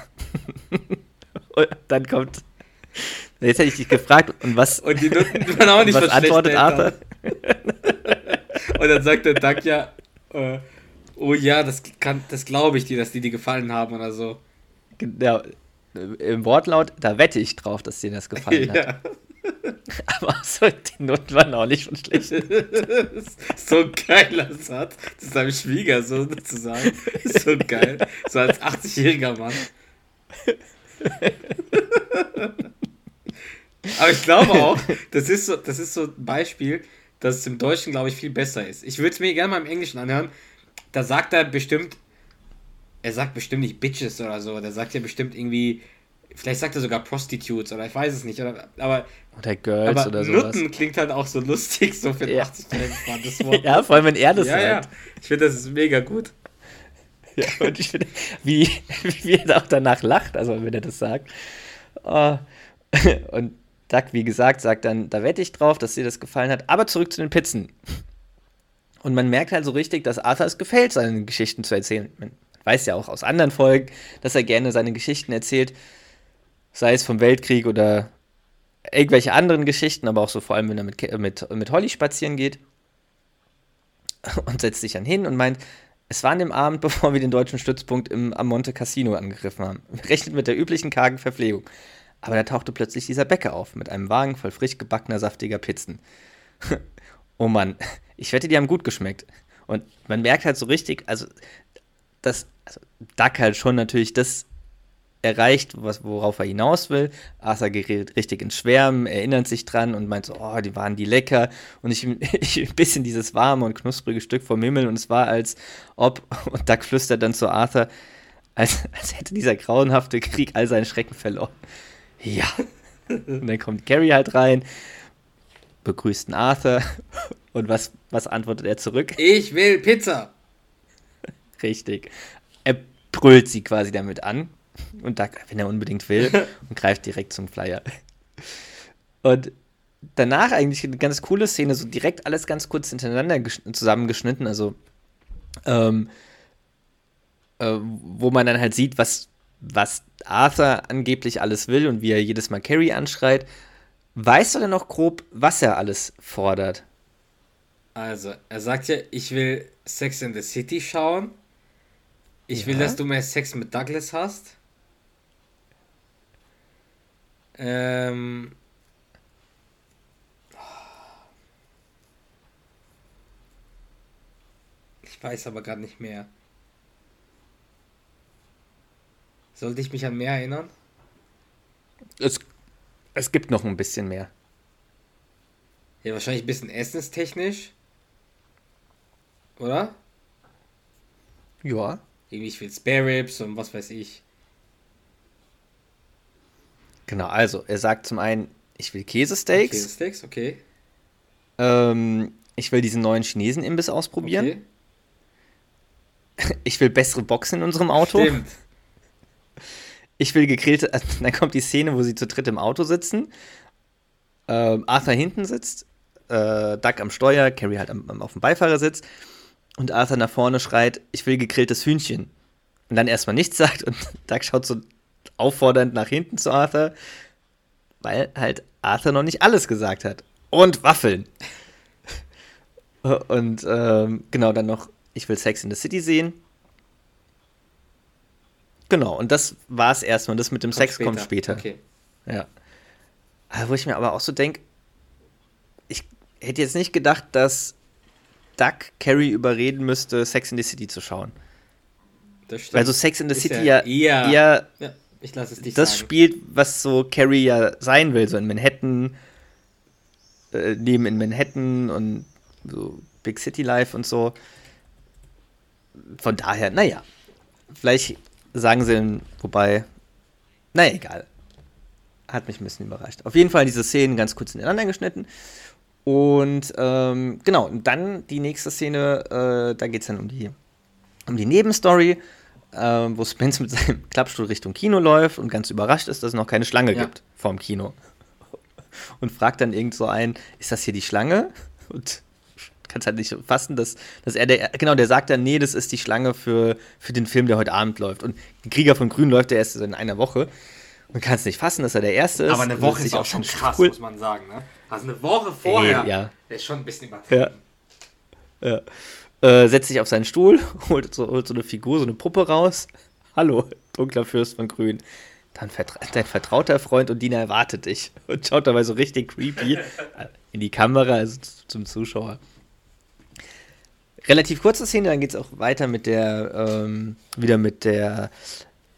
S2: und dann kommt. Jetzt hätte ich dich gefragt, und was,
S3: Und die Nutten waren auch nicht
S2: was antwortet Arthur?
S3: Und dann sagt der Duck ja, äh, oh ja, das, kann, das glaube ich dir, dass die dir gefallen haben oder so.
S2: Ja, im Wortlaut, da wette ich drauf, dass dir das gefallen hat.
S3: Ja.
S2: Aber so, die Noten waren auch nicht von schlecht.
S3: so ein geiler Satz, das seinem Schwiegersohn zu sagen. So geil. So als 80-jähriger Mann. Aber ich glaube auch, das ist so, das ist so ein Beispiel, dass es im Deutschen, glaube ich, viel besser ist. Ich würde es mir gerne mal im Englischen anhören. Da sagt er bestimmt, er sagt bestimmt nicht Bitches oder so. Der sagt ja bestimmt irgendwie, vielleicht sagt er sogar Prostitutes oder ich weiß es nicht. Oder, aber
S2: Oder Girls
S3: aber
S2: oder sowas.
S3: Nutten klingt halt auch so lustig, so für
S2: Ja.
S3: 80-jährigen Mann, das Wort.
S2: Ja, vor allem, wenn er das
S3: ja, ja.
S2: sagt.
S3: Ich finde, das ist mega gut.
S2: Ja. Und ich finde, wie, wie er auch danach lacht, also wenn er das sagt. Oh. Und Duck, wie gesagt, sagt dann, da wette ich drauf, dass dir das gefallen hat. Aber zurück zu den Pizzen. Und man merkt halt so richtig, dass Arthur es gefällt, seine Geschichten zu erzählen. Weiß ja auch aus anderen Folgen, dass er gerne seine Geschichten erzählt. Sei es vom Weltkrieg oder irgendwelche anderen Geschichten, aber auch so vor allem, wenn er mit, mit, mit Holly spazieren geht. Und setzt sich dann hin und meint, es war an dem Abend, bevor wir den deutschen Stützpunkt im am Monte Casino angegriffen haben. Wir rechnen mit der üblichen kargen Verpflegung. Aber da tauchte plötzlich dieser Bäcker auf, mit einem Wagen voll frisch gebackener, saftiger Pizzen. oh Mann, ich wette, die haben gut geschmeckt. Und man merkt halt so richtig, also, dass also Duck halt schon natürlich das erreicht, was, worauf er hinaus will. Arthur gerät richtig ins Schwärmen, erinnert sich dran und meint so, oh, die waren die lecker. Und ich, ich ein bisschen dieses warme und knusprige Stück vom Himmel und es war als ob, und Duck flüstert dann zu Arthur, als, als hätte dieser grauenhafte Krieg all seinen Schrecken verloren. Ja. Und dann kommt Gary halt rein, begrüßt Arthur und was, was antwortet er zurück?
S3: Ich will Pizza.
S2: Richtig. Er brüllt sie quasi damit an. Und da, wenn er unbedingt will, und greift direkt zum Flyer. Und danach eigentlich eine ganz coole Szene, so direkt alles ganz kurz hintereinander gesch- zusammengeschnitten, also ähm, äh, wo man dann halt sieht, was, was Arthur angeblich alles will und wie er jedes Mal Carrie anschreit. Weißt du denn noch grob, was er alles fordert?
S3: Also, er sagt ja, ich will Sex in the City schauen. Ich will,
S2: Ja.
S3: dass du mehr Sex mit Douglas hast. Ähm. Ich weiß aber gerade nicht mehr. Sollte ich mich an mehr erinnern?
S2: Es, es gibt noch ein bisschen mehr.
S3: Ja, wahrscheinlich ein bisschen essenstechnisch. Oder?
S2: Ja.
S3: Irgendwie, ich will Spare Ribs und was weiß ich.
S2: Genau, also er sagt zum einen, ich will Käsesteaks.
S3: Käsesteaks, okay.
S2: Ähm, ich will diesen neuen Chinesen-Imbiss ausprobieren.
S3: okay.
S2: Ich will bessere Boxen in unserem Auto.
S3: Stimmt.
S2: Ich will gegrillte. äh, Dann kommt die Szene, wo sie zu dritt im Auto sitzen. Ähm, Arthur hinten sitzt, äh, Doug am Steuer, Carrie halt am, am, auf dem Beifahrersitz. Und Arthur nach vorne schreit: Ich will gegrilltes Hühnchen. Und dann erstmal nichts sagt und Doug schaut so auffordernd nach hinten zu Arthur, weil halt Arthur noch nicht alles gesagt hat. Und Waffeln. Und ähm, genau, dann noch, ich will Sex in the City sehen. Genau, und das war es erstmal. Das mit dem Sex kommt später.
S3: Okay.
S2: Ja. Aber wo ich mir aber auch so denke, ich hätte jetzt nicht gedacht, dass Doug Carrie überreden müsste, Sex in the City zu schauen.
S3: Das stimmt.
S2: Weil so Sex in the
S3: Ist
S2: City
S3: ja
S2: ja
S3: eher- Ja, ich lasse es dich
S2: das
S3: sagen.
S2: spielt, was so Carrie ja sein will, so in Manhattan, äh, Leben in Manhattan und so Big City Life und so. Von daher, naja, vielleicht sagen sie, wobei, naja, egal. Hat mich ein bisschen überrascht. Auf jeden Fall diese Szenen ganz kurz ineinander geschnitten. Und ähm, genau, und dann die nächste Szene, äh, da geht es dann um die, um die Nebenstory, äh, wo Spence mit seinem Klappstuhl Richtung Kino läuft und ganz überrascht ist, dass es noch keine Schlange
S3: Ja.
S2: gibt vorm Kino. Und fragt dann irgend so ein, ist das hier die Schlange? Und kannst halt nicht fassen, dass, dass er der, genau, der sagt dann, nee, das ist die Schlange für, für den Film, der heute Abend läuft. Und Krieger von Grün läuft der erst in einer Woche. Und kannst nicht fassen, dass er der Erste ist.
S3: Aber eine
S2: Und
S3: Woche ist auch schon krass, muss man sagen. Ne? Also eine Woche vorher
S2: Ey, ja.
S3: ist schon ein bisschen übertrieben.
S2: Ja. Ja. Äh, setzt sich auf seinen Stuhl, holt so, holt so eine Figur, so eine Puppe raus. Hallo, dunkler Fürst von Grün. Dann vertra dein vertrauter Freund und Diener erwartet dich. Und schaut dabei so richtig creepy in die Kamera, also zum Zuschauer. Relativ kurze Szene, dann geht es auch weiter mit der, ähm, wieder mit der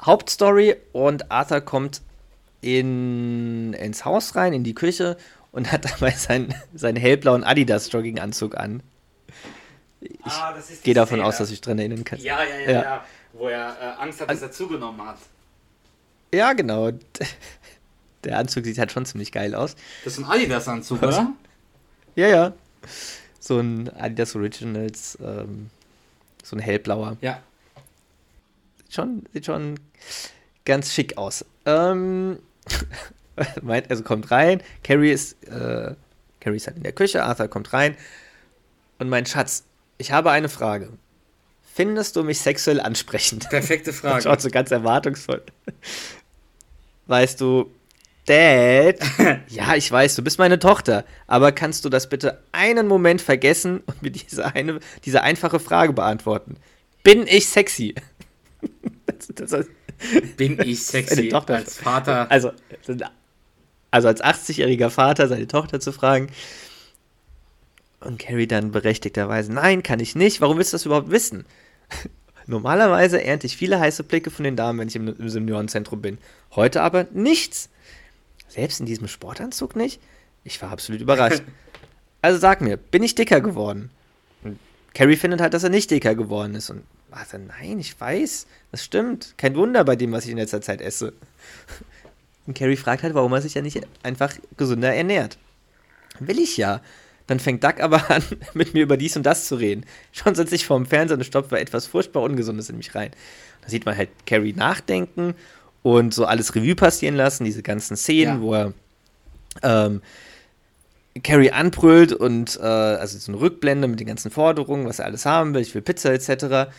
S2: Hauptstory und Arthur kommt in, ins Haus rein, in die Küche und hat dabei seinen, seinen hellblauen Adidas-Jogginganzug an. Ich
S3: Ah,
S2: gehe davon
S3: Szene.
S2: aus, dass ich dran erinnern kann.
S3: Ja, ja, ja,
S2: Ja.
S3: ja. Wo er äh, Angst hat, dass er zugenommen hat.
S2: Ja, genau. Der Anzug sieht halt schon ziemlich geil aus.
S3: Das ist ein Adidas-Anzug, oder?
S2: Ja, ja. So ein Adidas Originals, ähm, so ein hellblauer.
S3: Ja.
S2: Sieht schon, sieht schon ganz schick aus. Ähm, meint, also kommt rein, Carrie ist, äh, Carrie ist halt in der Küche, Arthur kommt rein und mein Schatz, ich habe eine Frage. Findest du mich sexuell ansprechend?
S3: Perfekte Frage.
S2: Schaut so ganz erwartungsvoll. Weißt du, Dad, ja, ich weiß, du bist meine Tochter, aber kannst du das bitte einen Moment vergessen und mir diese, eine, diese einfache Frage beantworten? Bin ich sexy? das, das, das,
S3: Bin ich sexy als Vater?
S2: also, also als 80-jähriger Vater seine Tochter zu fragen. Und Carrie dann berechtigterweise, nein, kann ich nicht. Warum willst du das überhaupt wissen? Normalerweise ernte ich viele heiße Blicke von den Damen, wenn ich im, im Seniorenzentrum bin. Heute aber nichts. Selbst in diesem Sportanzug nicht? Ich war absolut überrascht. Also sag mir, bin ich dicker geworden? Und Carrie findet halt, dass er nicht dicker geworden ist. Und Arthur, nein, ich weiß, das stimmt. Kein Wunder bei dem, was ich in letzter Zeit esse. Und Carrie fragt halt, warum er sich ja nicht einfach gesünder ernährt. Will ich ja. Dann fängt Doug aber an, mit mir über dies und das zu reden. Schon sitze ich vorm Fernseher und stopfe etwas furchtbar Ungesundes in mich rein. Da sieht man halt Carrie nachdenken und so alles Revue passieren lassen, diese ganzen Szenen,
S3: Ja.
S2: wo er ähm, Carrie anbrüllt und äh, also so eine Rückblende mit den ganzen Forderungen, was er alles haben will, ich will Pizza etc.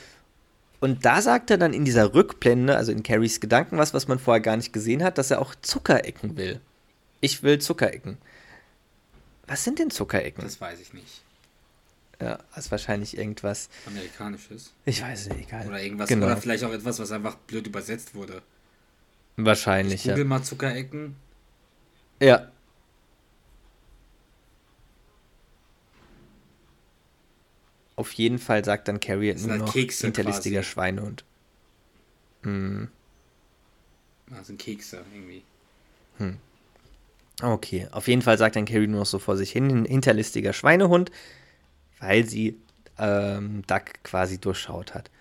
S2: Und da sagt er dann in dieser Rückblende, also in Carries Gedanken, was, was man vorher gar nicht gesehen hat, dass er auch Zuckerecken will. Ich will Zuckerecken. Was sind denn Zuckerecken?
S3: Das weiß ich nicht.
S2: ja, das ist wahrscheinlich irgendwas.
S3: Amerikanisches.
S2: Ich weiß es nicht, egal.
S3: Oder irgendwas.
S2: Genau.
S3: Oder vielleicht auch etwas, was einfach blöd übersetzt wurde.
S2: Wahrscheinlich,
S3: Google
S2: ja.
S3: mal Zuckerecken.
S2: Ja. Auf jeden Fall sagt dann Carrie nur
S3: halt
S2: noch
S3: Kekse
S2: hinterlistiger
S3: quasi.
S2: Schweinehund. Hm.
S3: Das sind Kekse irgendwie.
S2: Okay, auf jeden Fall sagt dann Carrie nur noch so vor sich hin, hinterlistiger Schweinehund, weil sie ähm, Duck quasi durchschaut hat.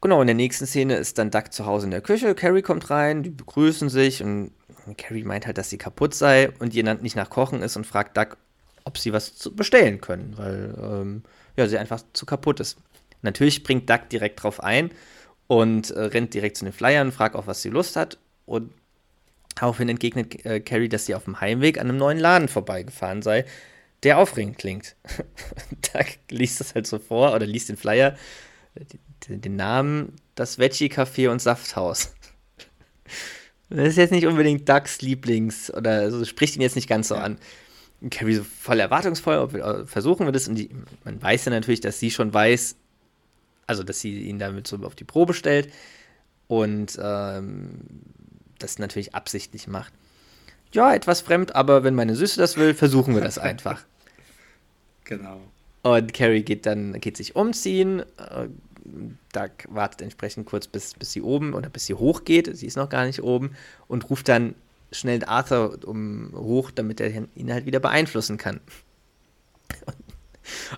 S2: Genau, in der nächsten Szene ist dann Duck zu Hause in der Küche. Carrie kommt rein, die begrüßen sich und Carrie meint halt, dass sie kaputt sei und ihr nicht nach Kochen ist und fragt Duck, ob sie was bestellen können, weil ähm, ja, sie einfach zu kaputt ist. Natürlich springt Duck direkt drauf ein und äh, rennt direkt zu den Flyern, fragt auch, was sie Lust hat. Und daraufhin entgegnet äh, Carrie, dass sie auf dem Heimweg an einem neuen Laden vorbeigefahren sei, der aufregend klingt. Duck liest das halt so vor oder liest den Flyer, den, den Namen, das Veggie Café und Safthaus. Das ist jetzt nicht unbedingt Ducks Lieblings oder also spricht ihn jetzt nicht ganz so an. Carrie so voll erwartungsvoll, äh, versuchen wir das. Und die, man weiß ja natürlich, dass sie schon weiß, also dass sie ihn damit so auf die Probe stellt und ähm, das natürlich absichtlich macht. Ja, etwas fremd, aber wenn meine Süße das will, versuchen wir das einfach.
S3: Genau.
S2: Und Carrie geht dann, geht sich umziehen. Äh, Doug wartet entsprechend kurz, bis, bis sie oben oder bis sie hochgeht. Sie ist noch gar nicht oben und ruft dann schnell Arthur um, hoch, damit er ihn halt wieder beeinflussen kann.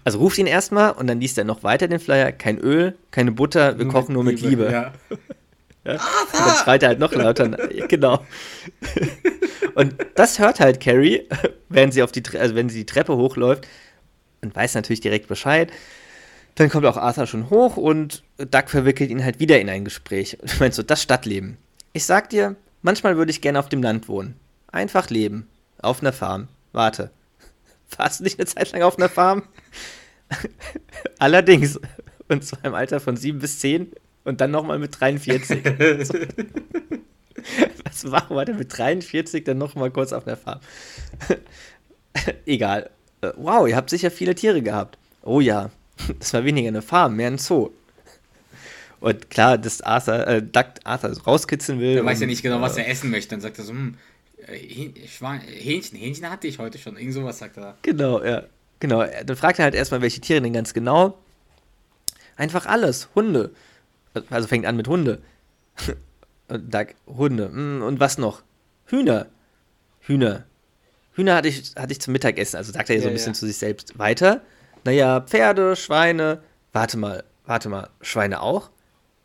S2: Also ruft ihn erstmal und dann liest er noch weiter den Flyer. Kein Öl, keine Butter, wir kochen nur mit Liebe. Ja. Ja? Und dann schreit er halt noch lauter. genau. Und das hört halt Carrie, wenn sie auf die, also wenn sie die Treppe hochläuft und weiß natürlich direkt Bescheid. Dann kommt auch Arthur schon hoch und Doug verwickelt ihn halt wieder in ein Gespräch. Und meinst so, das Stadtleben. Ich sag dir, manchmal würde ich gerne auf dem Land wohnen. Einfach leben. Auf einer Farm. Warte. Warst du nicht eine Zeit lang auf einer Farm? Allerdings. Und zwar im Alter von 7 bis 10 und dann nochmal mit 43. Was machen wir denn mit 43 dann nochmal kurz auf einer Farm? Egal. Äh, wow, ihr habt sicher viele Tiere gehabt. Oh ja, das war weniger eine Farm, mehr ein Zoo. Und klar, dass Arthur, äh, Duck Arthur rauskitzeln will.
S3: Er weiß ja nicht genau, was er essen möchte. Dann sagt er so, hm, äh, Hähnchen, Hähnchen hatte ich heute schon. Irgend sowas sagt er.
S2: Genau, ja. Genau. Dann fragt er halt erstmal, welche Tiere denn ganz genau. Einfach alles. Hunde. Also fängt an mit Hunde. Und Duck, Hunde. Hm, und was noch? Hühner. Hühner. Hühner hatte ich, hatte ich zum Mittagessen. Also sagt er ja so ein bisschen ja. zu sich selbst weiter. Naja, Pferde, Schweine. Warte mal, warte mal. Schweine auch?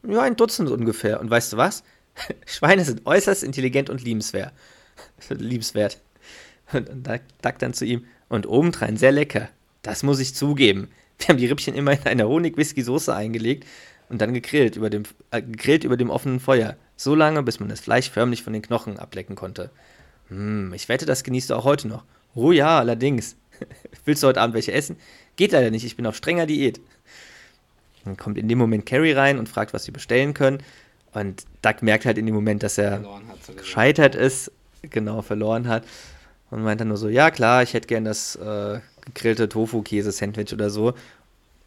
S2: Ja, ein Dutzend ungefähr. Und weißt du was? Schweine sind äußerst intelligent und liebenswert. liebenswert. Und, und Duck dann zu ihm. Und obendrein sehr lecker. Das muss ich zugeben. Wir haben die Rippchen immer in eine Honig-Whisky-Soße eingelegt und dann gegrillt über, dem, äh, gegrillt über dem offenen Feuer. So lange, bis man das Fleisch förmlich von den Knochen ablecken konnte. Hm, ich wette, das genießt du auch heute noch. Oh ja, allerdings. Willst du heute Abend welche essen? Geht leider nicht, ich bin auf strenger Diät. Dann kommt in dem Moment Carrie rein und fragt, was sie bestellen können. Und Doug merkt halt in dem Moment, dass er gescheitert ist, genau verloren hat. Und meint dann nur so, ja klar, ich hätte gern das äh, gegrillte Tofu-Käse-Sandwich oder so.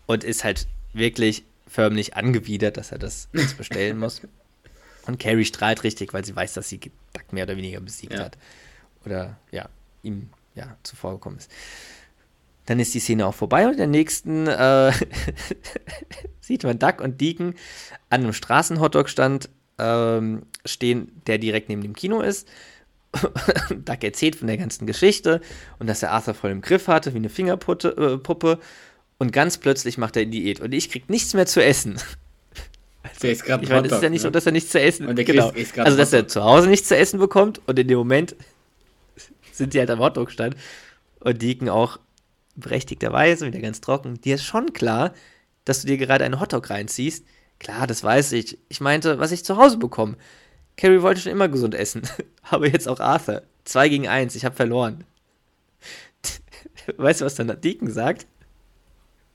S2: Und ist halt wirklich förmlich angewidert, dass er das jetzt bestellen muss. Und Carrie strahlt richtig, weil sie weiß, dass sie Duck mehr oder weniger besiegt ja. hat. Oder ja, ihm ja, zuvor gekommen ist. Dann ist die Szene auch vorbei und in der nächsten äh, sieht man Duck und Deacon an einem Straßenhotdog-Stand ähm, stehen, der direkt neben dem Kino ist. Duck erzählt von der ganzen Geschichte und dass er Arthur voll im Griff hatte, wie eine Fingerpuppe. Äh, und ganz plötzlich macht er Diät und ich krieg nichts mehr zu essen.
S3: Gerade
S2: Ich meine, es ist ja nicht ne? so, dass er nichts zu essen und genau. Ist, Also, dass er zu Hause nichts zu essen bekommt und in dem Moment sind die halt am Hotdog-Stand und Deacon auch berechtigterweise, wieder ganz trocken, dir ist schon klar, dass du dir gerade einen Hotdog reinziehst. Klar, das weiß ich. Ich meinte, was ich zu Hause bekomme. Carrie wollte schon immer gesund essen. Aber jetzt auch Arthur. Zwei gegen eins, ich habe verloren. Weißt du, was dann Deacon sagt?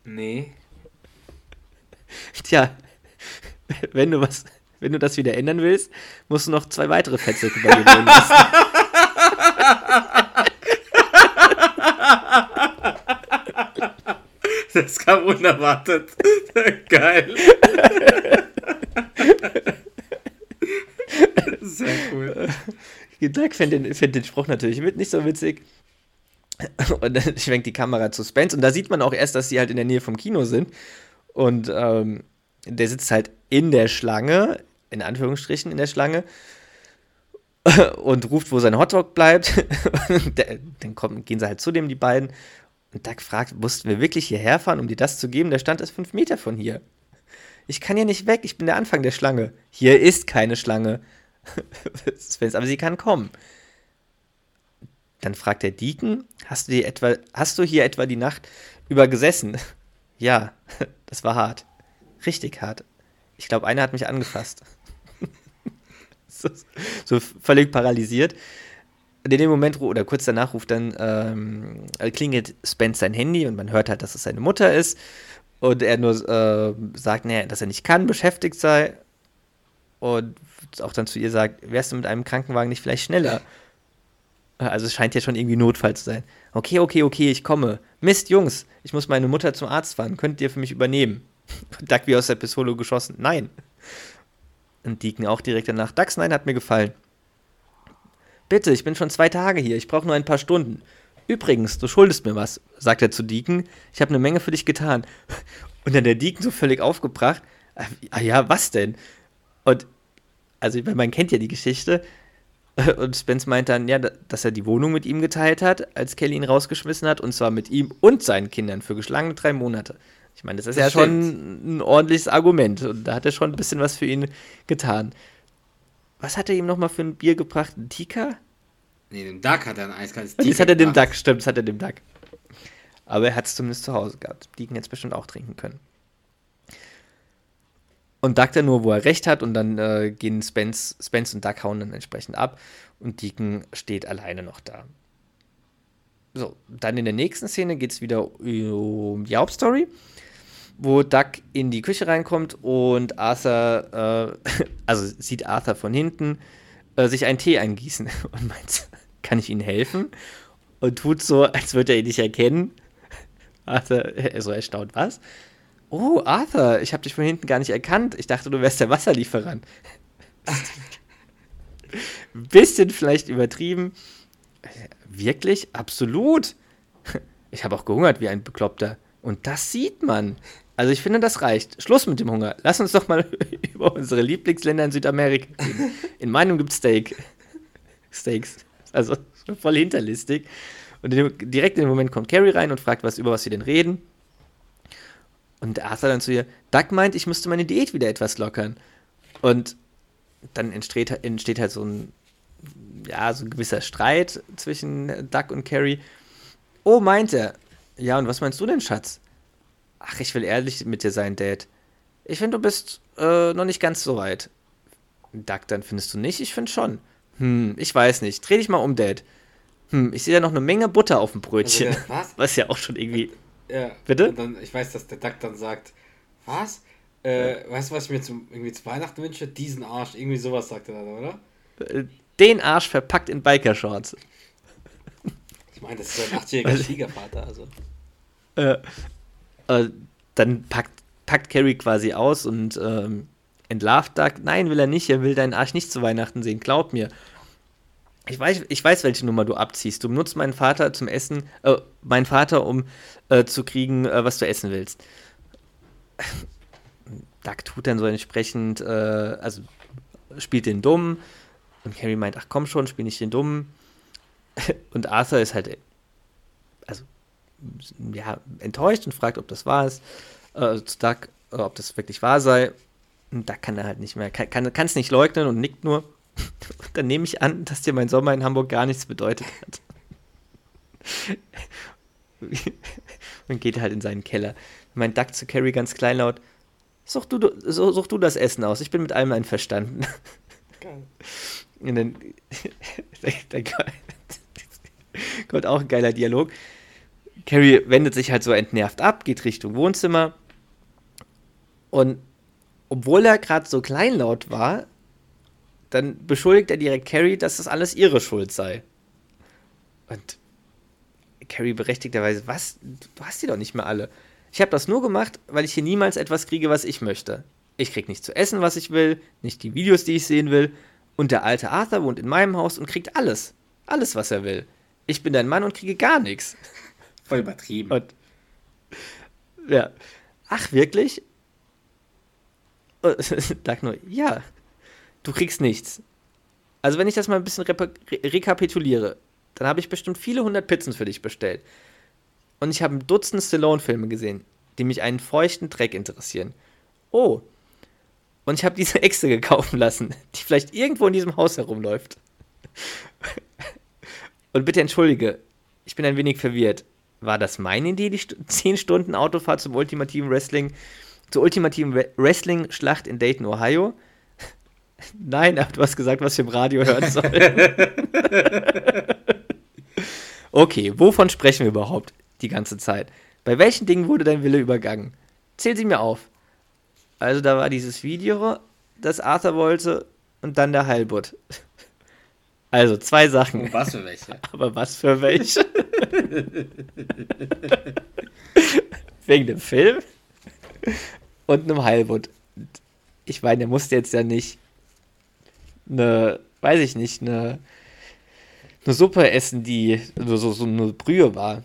S3: Nee.
S2: Tja, wenn du was, wenn du das wieder ändern willst, musst du noch zwei weitere Fettsäcke bei dir nehmen lassen.
S3: Das kam unerwartet. Geil. Sehr cool.
S2: Doug findet den, find den Spruch natürlich mit nicht so witzig. Und dann schwenkt die Kamera zu Spence und da sieht man auch erst, dass sie halt in der Nähe vom Kino sind. Und ähm, der sitzt halt in der Schlange, in Anführungsstrichen in der Schlange, und ruft, wo sein Hotdog bleibt. dann kommen, gehen sie halt zu dem, die beiden. Und Doug fragt, mussten wir wirklich hierher fahren, um dir das zu geben? Der Stand ist fünf Meter von hier. Ich kann hier nicht weg, ich bin der Anfang der Schlange. Hier ist keine Schlange. aber sie kann kommen. Dann fragt der Deacon, hast du, dir etwa, hast du hier etwa die Nacht über gesessen? Ja, das war hart. Richtig hart. Ich glaube, einer hat mich angefasst. so, so, völlig paralysiert. Und in dem Moment, oder kurz danach, ruft dann, ähm, klingelt Spence sein Handy und man hört halt, dass es seine Mutter ist. Und er nur äh, sagt, nee, dass er nicht kann, beschäftigt sei. Und auch dann zu ihr sagt, wärst du mit einem Krankenwagen nicht vielleicht schneller? Also es scheint ja schon irgendwie Notfall zu sein. Okay, okay, okay, ich komme. Mist, Jungs, ich muss meine Mutter zum Arzt fahren. Könnt ihr für mich übernehmen? Duck wie aus der Pistole geschossen. Nein. Und Deacon auch direkt danach. Dax, nein, hat mir gefallen. Bitte, ich bin schon zwei Tage hier. Ich brauche nur ein paar Stunden. Übrigens, du schuldest mir was, sagt er zu Deacon. Ich habe eine Menge für dich getan. Und dann der Deacon so völlig aufgebracht. Ah ja, was denn? Und, also, man kennt ja die Geschichte. Und Spence meint dann, ja, dass er die Wohnung mit ihm geteilt hat, als Kelly ihn rausgeschmissen hat, und zwar mit ihm und seinen Kindern für geschlagene drei Monate. Ich meine, das ist das ja stimmt. schon ein ordentliches Argument und da hat er schon ein bisschen was für ihn getan. Was hat er ihm nochmal für ein Bier gebracht? Ein Tika?
S3: Nee, dem Duck hat er ein eiskaltes
S2: Tika. Das hat er dem Duck, stimmt, das hat er dem Duck. Aber er hat es zumindest zu Hause gehabt. Deacon hätte es bestimmt auch trinken können. Und sagt dann nur, wo er recht hat, und dann äh, gehen Spence, Spence und Duck hauen dann entsprechend ab und Deacon steht alleine noch da. So, dann in der nächsten Szene geht es wieder um die Hauptstory, wo Duck in die Küche reinkommt und Arthur, äh, also sieht Arthur von hinten, äh, sich einen Tee eingießen und meint, kann ich Ihnen helfen? Und tut so, als würde er ihn nicht erkennen. Arthur, er so erstaunt, was? Oh, Arthur, ich habe dich von hinten gar nicht erkannt. Ich dachte, du wärst der Wasserlieferant. Bisschen vielleicht übertrieben. Wirklich? Absolut. Ich habe auch gehungert wie ein Bekloppter. Und das sieht man. Also ich finde, das reicht. Schluss mit dem Hunger. Lass uns doch mal über unsere Lieblingsländer in Südamerika reden. In meinem gibt es Steak. Steaks. Also voll hinterlistig. Und direkt in dem Moment kommt Carrie rein und fragt, was über was sie denn reden. Und Arthur dann zu ihr, Doug meint, ich müsste meine Diät wieder etwas lockern. Und dann entsteht, entsteht halt so ein, ja, so ein gewisser Streit zwischen Doug und Carrie. Oh, meint er. Ja, und was meinst du denn, Schatz? Ach, ich will ehrlich mit dir sein, Dad. Ich finde, du bist äh, noch nicht ganz so weit. Doug, dann findest du nicht? Ich finde schon. Hm, ich weiß nicht. Dreh dich mal um, Dad. Hm, ich sehe da noch eine Menge Butter auf dem Brötchen. Also, was? was ja auch schon irgendwie
S3: ja. Bitte? Dann, ich weiß, dass der Duck dann sagt, was? Äh, weißt du, was ich mir zum, irgendwie zu Weihnachten wünsche? Diesen Arsch. Irgendwie sowas sagt er dann, oder?
S2: Äh, den Arsch verpackt in Biker-Shorts.
S3: Ich meine, das ist ein achtjähriger Schwiegervater, also.
S2: Äh, äh, dann packt, packt Carrie quasi aus und ähm, entlarvt Doug. Nein, will er nicht. Er will deinen Arsch nicht zu Weihnachten sehen. Glaub mir. Ich weiß, ich weiß, welche Nummer du abziehst. Du nutzt meinen Vater zum Essen, äh, meinen Vater, um äh, zu kriegen, äh, was du essen willst. Duck tut dann so entsprechend, äh, also spielt den Dummen. Und Carrie meint, ach komm schon, spiel nicht den Dummen. Und Arthur ist halt, ja, enttäuscht und fragt, ob das wahr ist. Äh, zu Duck, äh, ob das wirklich wahr sei. Und Duck kann er halt nicht mehr, kann es kann, nicht leugnen und nickt nur. Dann nehme ich an, dass dir mein Sommer in Hamburg gar nichts bedeutet hat. und geht halt in seinen Keller. Mein Duck zu Carrie ganz kleinlaut: Such du, such du das Essen aus, ich bin mit allem einverstanden. Geil. Und dann, dann kommt auch ein geiler Dialog. Carrie wendet sich halt so entnervt ab, geht Richtung Wohnzimmer. Und obwohl er gerade so kleinlaut war, dann beschuldigt er direkt Carrie, dass das alles ihre Schuld sei. Und Carrie berechtigterweise, was? Du hast die doch nicht mehr alle. Ich habe das nur gemacht, weil ich hier niemals etwas kriege, was ich möchte. Ich krieg nicht zu essen, was ich will, nicht die Videos, die ich sehen will. Und der alte Arthur wohnt in meinem Haus und kriegt alles. Alles, was er will. Ich bin dein Mann und kriege gar nichts.
S3: Voll übertrieben. Und,
S2: ja. Ach, wirklich? Sag nur, ja du kriegst nichts. Also wenn ich das mal ein bisschen re rekapituliere, dann habe ich bestimmt viele hundert Pizzen für dich bestellt. und ich habe ein Dutzend Stallone-Filme gesehen, die mich einen feuchten Dreck interessieren. Oh. Und ich habe diese Echse gekaufen lassen, die vielleicht irgendwo in diesem Haus herumläuft. Und bitte entschuldige, ich bin ein wenig verwirrt. War das meine Idee, die 10 Stunden Autofahrt zum ultimativen Wrestling, zur ultimativen Wrestling-Schlacht in Dayton, Ohio? Nein, aber du hast gesagt, was wir im Radio hören sollen. okay, wovon sprechen wir überhaupt die ganze Zeit? Bei welchen Dingen wurde dein Wille übergangen? Zähl sie mir auf. Also da war dieses Video, das Arthur wollte, und dann der Heilbutt. Also zwei Sachen.
S3: Und was für welche?
S2: Aber was für welche? Wegen dem Film und einem Heilbutt. Ich meine, der musste jetzt ja nicht eine, weiß ich nicht, eine, eine Suppe essen, die so, so, so eine Brühe war.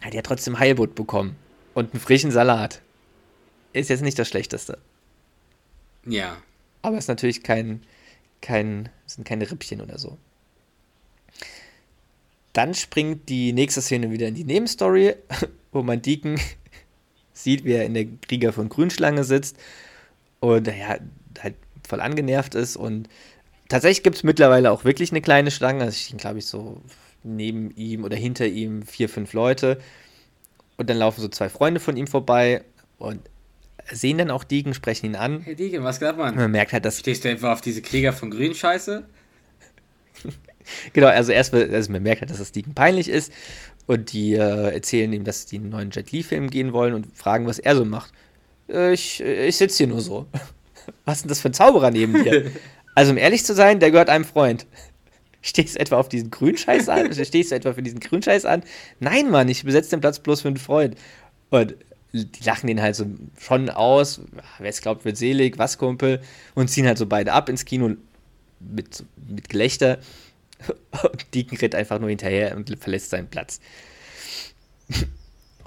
S2: Hat ja trotzdem Heilbutt bekommen. Und einen frischen Salat. Ist jetzt nicht das Schlechteste.
S3: Ja.
S2: Aber ist natürlich kein, kein, sind keine Rippchen oder so. Dann springt die nächste Szene wieder in die Nebenstory, wo man Deacon sieht, wie er in der Krieger von Grünschlange sitzt und ja, halt voll angenervt ist. Und tatsächlich gibt es mittlerweile auch wirklich eine kleine Schlange. Also ich glaube ich so neben ihm oder hinter ihm vier, fünf Leute. Und dann laufen so zwei Freunde von ihm vorbei und sehen dann auch Deacon, sprechen ihn an.
S3: Hey Deacon, was ab, Mann?
S2: Man merkt halt, dass.
S3: Stehst du etwa auf diese Krieger von Grün Scheiße?
S2: genau, also erst, also man merkt halt, dass das Deacon peinlich ist. Und die äh, erzählen ihm, dass die einen neuen Jet Li-Film gehen wollen und fragen, was er so macht. Äh, ich ich sitze hier nur so. Was ist denn das für ein Zauberer neben dir? Also, um ehrlich zu sein, der gehört einem Freund. Stehst du etwa auf diesen Grünscheiß an? Stehst du etwa für diesen Grünscheiß an? Nein, Mann, ich besetze den Platz bloß für einen Freund. Und die lachen den halt so schon aus. Wer es glaubt, wird selig, was Kumpel. Und ziehen halt so beide ab ins Kino mit, mit Gelächter. Und Deacon rennt einfach nur hinterher und verlässt seinen Platz.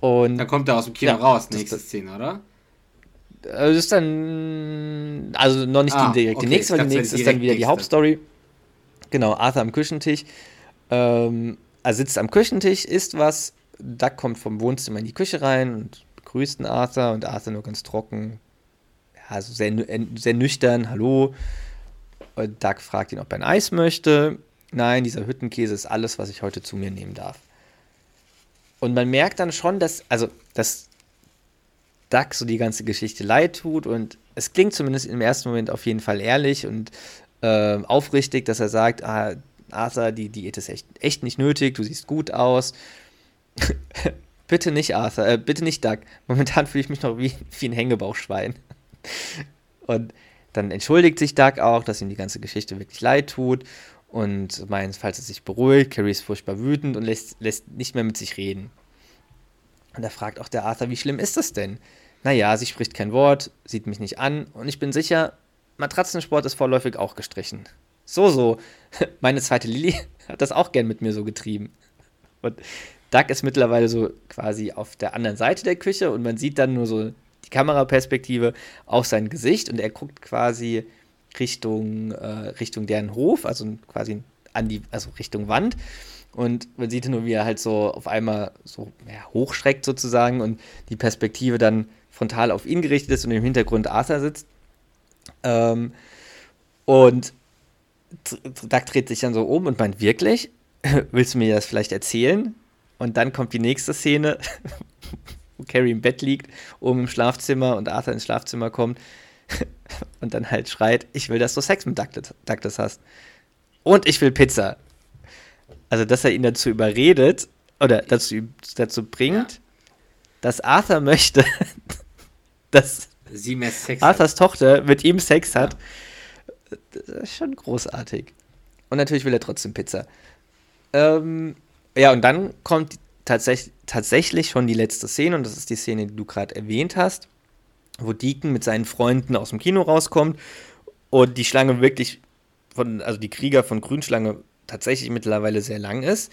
S3: Und dann kommt er aus dem Kino ja, raus, nächste das, Szene, oder?
S2: Das ist dann, also noch nicht ah, die direkte okay. nächste, weil die nächste ist dann wieder nächste. die Hauptstory. Genau, Arthur am Küchentisch. Ähm, er sitzt am Küchentisch, isst was. Duck kommt vom Wohnzimmer in die Küche rein und begrüßt Arthur und Arthur nur ganz trocken. Ja, also sehr, sehr nüchtern, hallo. Und Duck fragt ihn, ob er ein Eis möchte. Nein, dieser Hüttenkäse ist alles, was ich heute zu mir nehmen darf. Und man merkt dann schon, dass, also, dass Duck so die ganze Geschichte leid tut und es klingt zumindest im ersten Moment auf jeden Fall ehrlich und äh, aufrichtig, dass er sagt, ah, Arthur, die Diät ist echt, echt nicht nötig, du siehst gut aus. bitte nicht Arthur, äh, bitte nicht Doug. Momentan fühle ich mich noch wie, wie ein Hängebauchschwein. und dann entschuldigt sich Doug auch, dass ihm die ganze Geschichte wirklich leid tut und meint, falls er sich beruhigt, Carrie ist furchtbar wütend und lässt, lässt nicht mehr mit sich reden. Und da fragt auch der Arthur, wie schlimm ist das denn? Naja, sie spricht kein Wort, sieht mich nicht an und ich bin sicher, Matratzensport ist vorläufig auch gestrichen. So, so. Meine zweite Lilly hat das auch gern mit mir so getrieben. Und Doug ist mittlerweile so quasi auf der anderen Seite der Küche und man sieht dann nur so die Kameraperspektive auf sein Gesicht und er guckt quasi Richtung, äh, Richtung deren Hof, also quasi an die, also Richtung Wand. Und man sieht nur, wie er halt so auf einmal so ja, hochschreckt sozusagen und die Perspektive dann frontal auf ihn gerichtet ist und im Hintergrund Arthur sitzt. Ähm, und Doug dreht sich dann so um und meint, wirklich? Willst du mir das vielleicht erzählen? Und dann kommt die nächste Szene, wo Carrie im Bett liegt, oben im Schlafzimmer und Arthur ins Schlafzimmer kommt und dann halt schreit, ich will, dass du Sex mit Douglas hast. Und ich will Pizza. Also, dass er ihn dazu überredet oder dazu, dazu bringt, ja. dass Arthur möchte, dass
S3: sie mehr Sex
S2: Arthurs hat. Tochter mit ihm Sex hat. Das ist schon großartig. Und natürlich will er trotzdem Pizza. Ähm, ja, und dann kommt tatsächlich, tatsächlich schon die letzte Szene, und das ist die Szene, die du gerade erwähnt hast, wo Deacon mit seinen Freunden aus dem Kino rauskommt und die Schlange wirklich von, also die Krieger von Grünschlange tatsächlich mittlerweile sehr lang ist.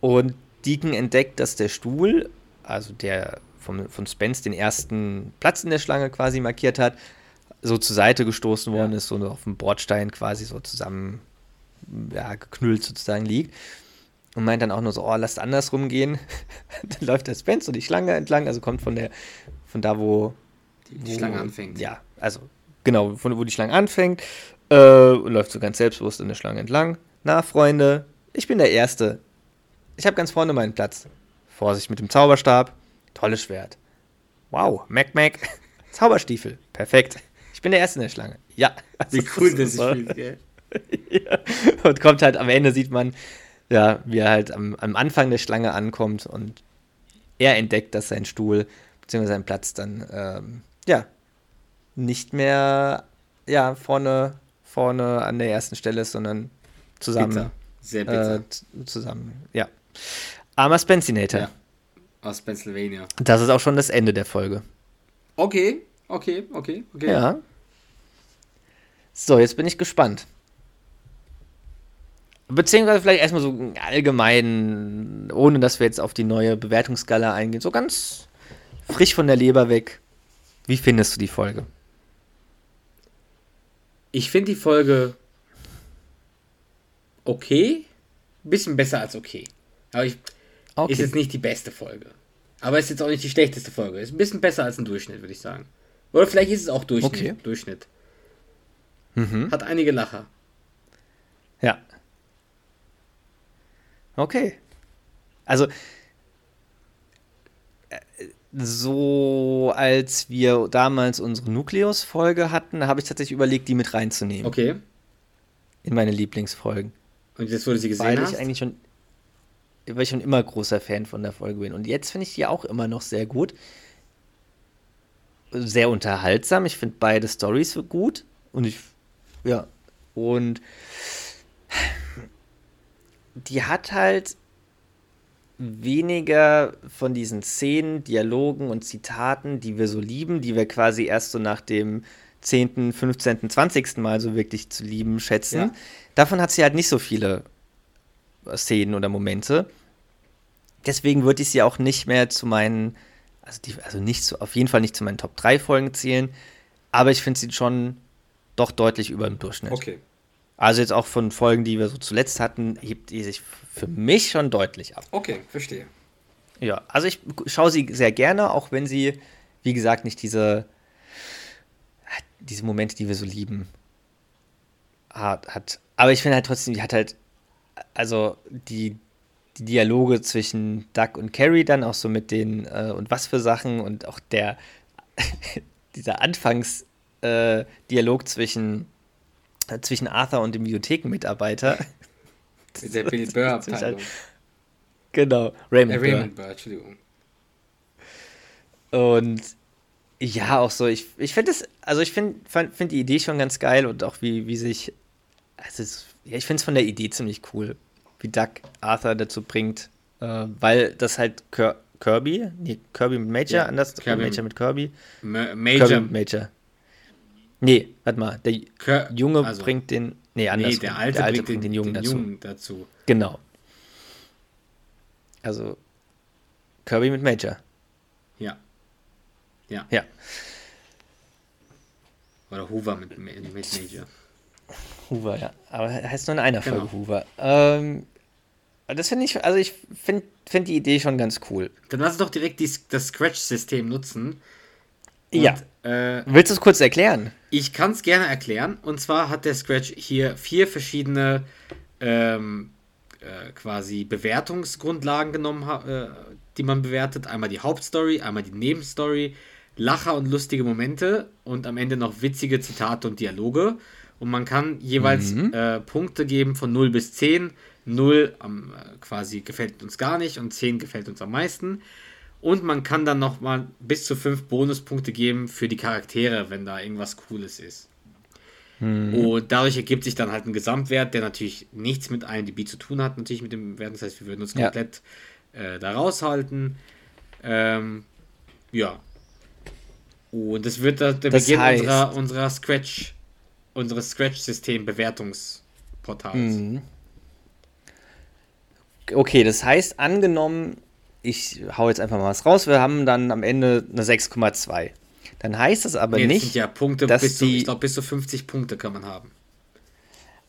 S2: Und Deacon entdeckt, dass der Stuhl, also der vom, von Spence den ersten Platz in der Schlange quasi markiert hat, so zur Seite gestoßen worden ja. ist und auf dem Bordstein quasi so zusammen ja, geknüllt sozusagen liegt. und meint dann auch nur so, oh, lasst andersrum gehen. dann läuft der Spence so die Schlange entlang, also kommt von der, von da, wo
S3: Die, die Schlange anfängt.
S2: Ja, also genau, von wo die Schlange anfängt äh, und läuft so ganz selbstbewusst in der Schlange entlang. Na, Freunde, ich bin der Erste. Ich habe ganz vorne meinen Platz. Vorsicht mit dem Zauberstab. Tolles Schwert. Wow, Mac Mac. Zauberstiefel. Perfekt. Ich bin der Erste in der Schlange. Ja.
S3: Wie
S2: Also,
S3: cool
S2: ist
S3: das spielt, gell?
S2: ja. Und kommt halt am Ende, sieht man, ja, wie er halt am, am Anfang der Schlange ankommt und er entdeckt, dass sein Stuhl bzw. sein Platz dann, ähm, ja, nicht mehr, ja, vorne, vorne an der ersten Stelle ist, sondern zusammen.
S3: Bitter. Sehr bitter.
S2: Äh, zusammen, ja. Armer Spencinator.
S3: Ja. Aus Pennsylvania.
S2: Das ist auch schon das Ende der Folge.
S3: Okay, okay, okay, okay.
S2: Ja. So, jetzt bin ich gespannt. Beziehungsweise vielleicht erstmal so allgemein, ohne dass wir jetzt auf die neue Bewertungsskala eingehen, so ganz frisch von der Leber weg. Wie findest du die Folge?
S3: Ich finde die Folge okay. Bisschen besser als okay. Aber ich, ist jetzt nicht die beste Folge. Aber ist jetzt auch nicht die schlechteste Folge. Ist ein bisschen besser als ein Durchschnitt, würde ich sagen. Oder vielleicht ist es auch Durchschnitt.
S2: Okay.
S3: Durchschnitt.
S2: Mhm.
S3: Hat einige Lacher.
S2: Ja. Okay. Also, so als wir damals unsere Nukleus-Folge hatten, habe ich tatsächlich überlegt, die mit reinzunehmen
S3: Okay.
S2: in meine Lieblingsfolgen.
S3: Und jetzt, wo du sie gesehen
S2: weil
S3: hast.
S2: ich eigentlich schon, weil ich schon immer großer Fan von der Folge bin. Und jetzt finde ich die auch immer noch sehr gut. Sehr unterhaltsam. Ich finde beide Stories gut. Und ich, ja. Und die hat halt weniger von diesen Szenen, Dialogen und Zitaten, die wir so lieben, die wir quasi erst so nach dem 10., 15., 20. Mal so wirklich zu lieben schätzen.
S3: Ja.
S2: Davon hat sie halt nicht so viele Szenen oder Momente. Deswegen würde ich sie auch nicht mehr zu meinen, also, die, also nicht zu, auf jeden Fall nicht zu meinen Top 3 Folgen zählen, aber ich finde sie schon doch deutlich über dem Durchschnitt.
S3: Okay.
S2: Also jetzt auch von Folgen, die wir so zuletzt hatten, hebt die sich für mich schon deutlich ab.
S3: Okay, verstehe.
S2: Ja, also ich schaue sie sehr gerne, auch wenn sie, wie gesagt, nicht diese, diese Momente, die wir so lieben, hat. hat. Aber ich finde halt trotzdem, die hat halt, also die, die Dialoge zwischen Doug und Carrie dann auch so mit den äh, und was für Sachen und auch der, dieser Anfangsdialog äh, zwischen, zwischen Arthur und dem Bibliothekenmitarbeiter.
S3: Mit der Bill Burr-Abteilung.
S2: genau,
S3: Äh,
S2: Raymond, Burr.
S3: Raymond Burr, Entschuldigung.
S2: Und ja, auch so, ich, ich finde es, also ich finde find die Idee schon ganz geil und auch wie, wie sich, also es, ja, ich finde es von der Idee ziemlich cool, wie Doug Arthur dazu bringt, äh, weil das halt Kir Kirby, nee, Kirby mit Major,
S3: Ja,
S2: anders,
S3: Kirby
S2: Major mit Kirby,
S3: Ma
S2: Kirby
S3: Major.
S2: mit Major. Nee, warte mal, der
S3: Kir
S2: Junge
S3: also,
S2: bringt den, nee,
S3: Nee,
S2: andersrum,
S3: der Alte, bringt, den,
S2: Jungen
S3: den
S2: dazu.
S3: Jungen dazu.
S2: Genau. Also Kirby mit Major.
S3: Ja. Ja.
S2: Ja.
S3: Oder Hoover mit, mit Major.
S2: Hoover, ja. Aber er heißt nur in einer
S3: Genau.
S2: Folge Hoover. Ähm, das finde ich, also ich finde find die Idee schon ganz cool.
S3: Dann lass uns doch direkt die, das Scratch-System nutzen. Und,
S2: Ja.
S3: Äh,
S2: Willst du es kurz erklären?
S3: Ich kann es gerne erklären. Und zwar hat der Scratch hier vier verschiedene ähm, äh, quasi Bewertungsgrundlagen genommen, äh, die man bewertet. Einmal die Hauptstory, einmal die Nebenstory, Lacher und lustige Momente und am Ende noch witzige Zitate und Dialoge. Und man kann jeweils äh, Punkte geben von 0 bis 10. 0 am, äh, quasi gefällt uns gar nicht und 10 gefällt uns am meisten. Und man kann dann noch mal bis zu 5 Bonuspunkte geben für die Charaktere, wenn da irgendwas Cooles ist. Und dadurch ergibt sich dann halt ein Gesamtwert, der natürlich nichts mit IMDb zu tun hat, natürlich mit dem Wert. Das heißt, wir würden uns
S2: Ja.
S3: komplett äh, da raushalten. Ähm, ja. Und das wird der
S2: Das
S3: Beginn
S2: heißt-
S3: unserer, unserer Scratch, unseres Scratch-System-Bewertungsportals.
S2: Mhm. Okay, das heißt, angenommen, ich hau jetzt einfach mal was raus, wir haben dann am Ende eine 6,2. Dann heißt das aber
S3: Nee, das
S2: nicht.
S3: sind ja Punkte,
S2: dass
S3: bis zu,
S2: die-
S3: ich glaube, bis zu 50 Punkte kann man haben.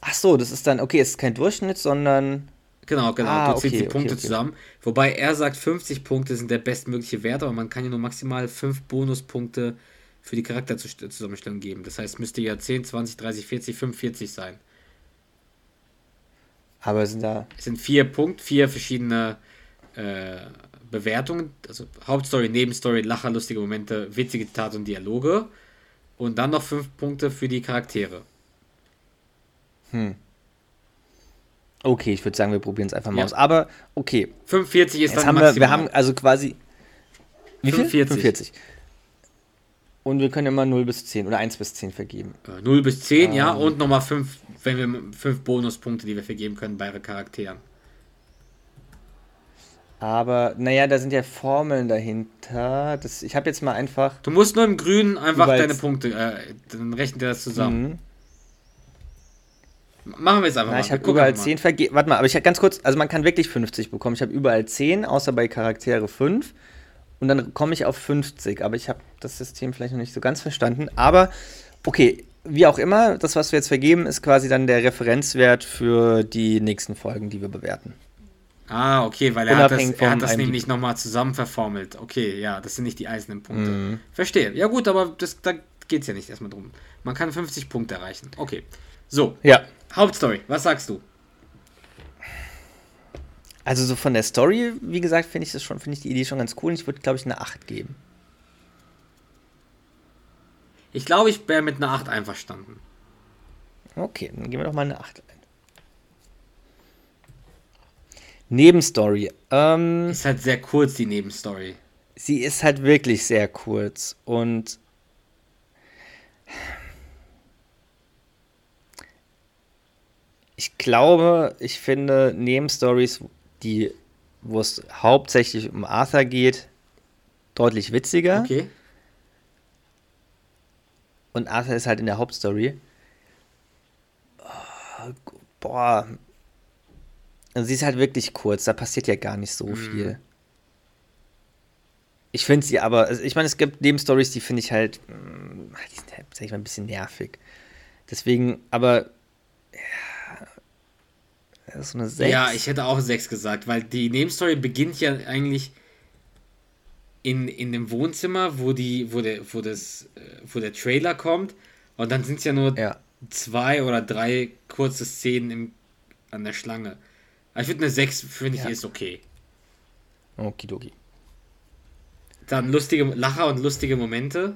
S2: Ach so, das ist dann, okay, es ist kein Durchschnitt, sondern
S3: Genau, genau.
S2: Ah,
S3: du ziehst
S2: okay,
S3: die Punkte
S2: okay, okay.
S3: zusammen. Wobei er sagt, 50 Punkte sind der bestmögliche Wert, aber man kann ja nur maximal 5 Bonuspunkte für die Charakterzusammenstellung geben. Das heißt, müsste ja 10, 20, 30, 40, 45 sein.
S2: Aber sind da.
S3: Es sind vier Punkte, vier verschiedene äh, Bewertungen. Also Hauptstory, Nebenstory, Lacher, lustige Momente, witzige Zitate und Dialoge. Und dann noch fünf Punkte für die Charaktere.
S2: Okay, ich würde sagen, wir probieren es einfach mal
S3: Ja.
S2: aus. Aber okay,
S3: 45 ist
S2: jetzt
S3: dann
S2: haben wir,
S3: maximal.
S2: wir haben also quasi. Wie viel?
S3: 45.
S2: 45. Und wir können immer 0 bis 10 oder 1 bis 10 vergeben.
S3: Äh, 0 bis 10, ja,
S2: Ähm.
S3: und nochmal 5, wenn wir 5 Bonuspunkte, die wir vergeben können bei Charakteren.
S2: Aber, naja, da sind ja Formeln dahinter. Das, ich habe jetzt mal einfach.
S3: Du musst nur im Grünen einfach deine Punkte, äh, dann rechnet er das zusammen.
S2: Mhm.
S3: Machen wir jetzt einfach
S2: Na,
S3: mal.
S2: ich habe überall
S3: einfach mal.
S2: 10 vergeben. Warte mal, aber ich habe ganz kurz, also man kann wirklich 50 bekommen. Ich habe überall 10, außer bei Charaktere 5. Und dann komme ich auf 50. Aber ich habe das System vielleicht noch nicht so ganz verstanden. Aber, okay, wie auch immer, das, was wir jetzt vergeben, ist quasi dann der Referenzwert für die nächsten Folgen, die wir bewerten.
S3: Ah, okay, weil er hat das, er hat das nämlich nochmal zusammen verformelt. Okay, ja, das sind nicht die einzelnen Punkte.
S2: Mhm.
S3: Verstehe. Ja gut, aber das, da geht es ja nicht erstmal drum. Man kann 50 Punkte erreichen. Okay. So,
S2: Ja.
S3: Hauptstory, was sagst du?
S2: Also so von der Story, wie gesagt, finde ich das schon, finde ich die Idee schon ganz cool. Und ich würde, glaube ich, eine 8 geben.
S3: Ich glaube, ich wäre mit einer 8 einverstanden.
S2: Okay, dann gehen wir doch mal eine 8 ein. Nebenstory. Ähm,
S3: Ist halt sehr kurz, die Nebenstory.
S2: sie ist halt wirklich sehr kurz und ich glaube, ich finde Nebenstories, die, wo es hauptsächlich um Arthur geht, deutlich witziger.
S3: Okay.
S2: Und Arthur ist halt in der Hauptstory. Oh, boah. Also sie ist halt wirklich kurz, da passiert ja gar nicht so viel. Ich finde sie aber, also ich meine, es gibt Nebenstories, die finde ich halt, mm, die sind halt, sag ich mal, ein bisschen nervig. Deswegen, aber, ja, das ist so eine 6.
S3: Ja, ich hätte auch 6 gesagt, weil die Nebenstory beginnt ja eigentlich in, in dem Wohnzimmer, wo die, wo der, wo das, äh, wo der Trailer kommt. Und dann sind es ja nur
S2: Ja.
S3: zwei oder drei kurze Szenen im, an der Schlange. Aber ich würde eine 6, finde ich,
S2: Ja.
S3: ist okay.
S2: Okidoki.
S3: Dann lustige Lacher und lustige Momente.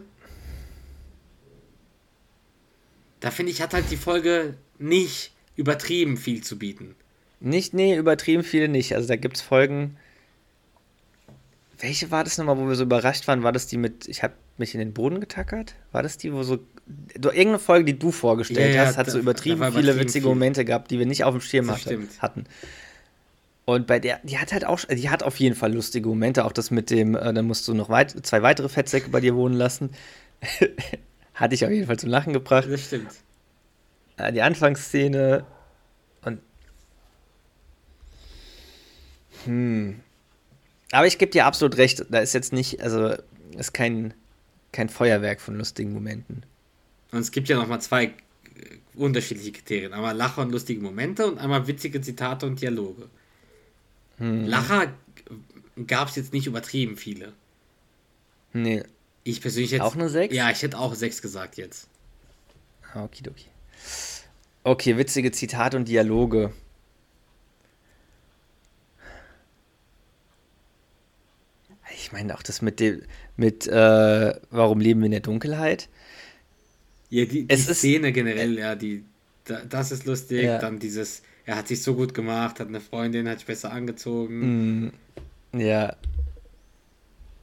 S3: Da finde ich, hat halt die Folge nicht übertrieben viel zu bieten.
S2: Nicht, nee, übertrieben viele nicht. Also da gibt es Folgen. Welche war das nochmal, wo wir so überrascht waren? War das die mit, ich habe mich in den Boden getackert? War das die, wo so. Du, irgendeine Folge, die du vorgestellt
S3: Ja, ja,
S2: hast, hat
S3: da-
S2: so übertrieben
S3: war
S2: viele
S3: übertrieben
S2: witzige
S3: viel.
S2: Momente gehabt, die wir nicht auf dem Schirm hatte,
S3: stimmt.
S2: hatten. Und bei der, die hat halt auch, die hat auf jeden Fall lustige Momente. Auch das mit dem, äh, dann musst du noch weit, zwei weitere Fettsäcke bei dir wohnen lassen. Hatte ich auf jeden Fall zum Lachen gebracht.
S3: Das stimmt.
S2: Äh, die Anfangsszene und. Hm. Aber ich gebe dir absolut recht, da ist jetzt nicht, also ist kein, kein Feuerwerk von lustigen Momenten.
S3: Und es gibt ja nochmal zwei äh, unterschiedliche Kriterien. Einmal Lacher und lustige Momente und einmal witzige Zitate und Dialoge.
S2: Hm.
S3: Lacher gab es jetzt nicht übertrieben viele.
S2: Nee.
S3: Ich persönlich hätte.
S2: Auch eine sechs?
S3: Ja, ich hätte auch sechs gesagt jetzt.
S2: Ah, Okidoki. Okay, witzige Zitate und Dialoge. Ich meine auch das mit dem, mit, äh, warum leben wir in der Dunkelheit?
S3: Ja, die, die
S2: Es ist-
S3: Szene generell, ja, die, da, das ist lustig.
S2: Ja.
S3: Dann dieses, er hat sich so gut gemacht, hat eine Freundin, hat sich besser angezogen.
S2: Mm, ja.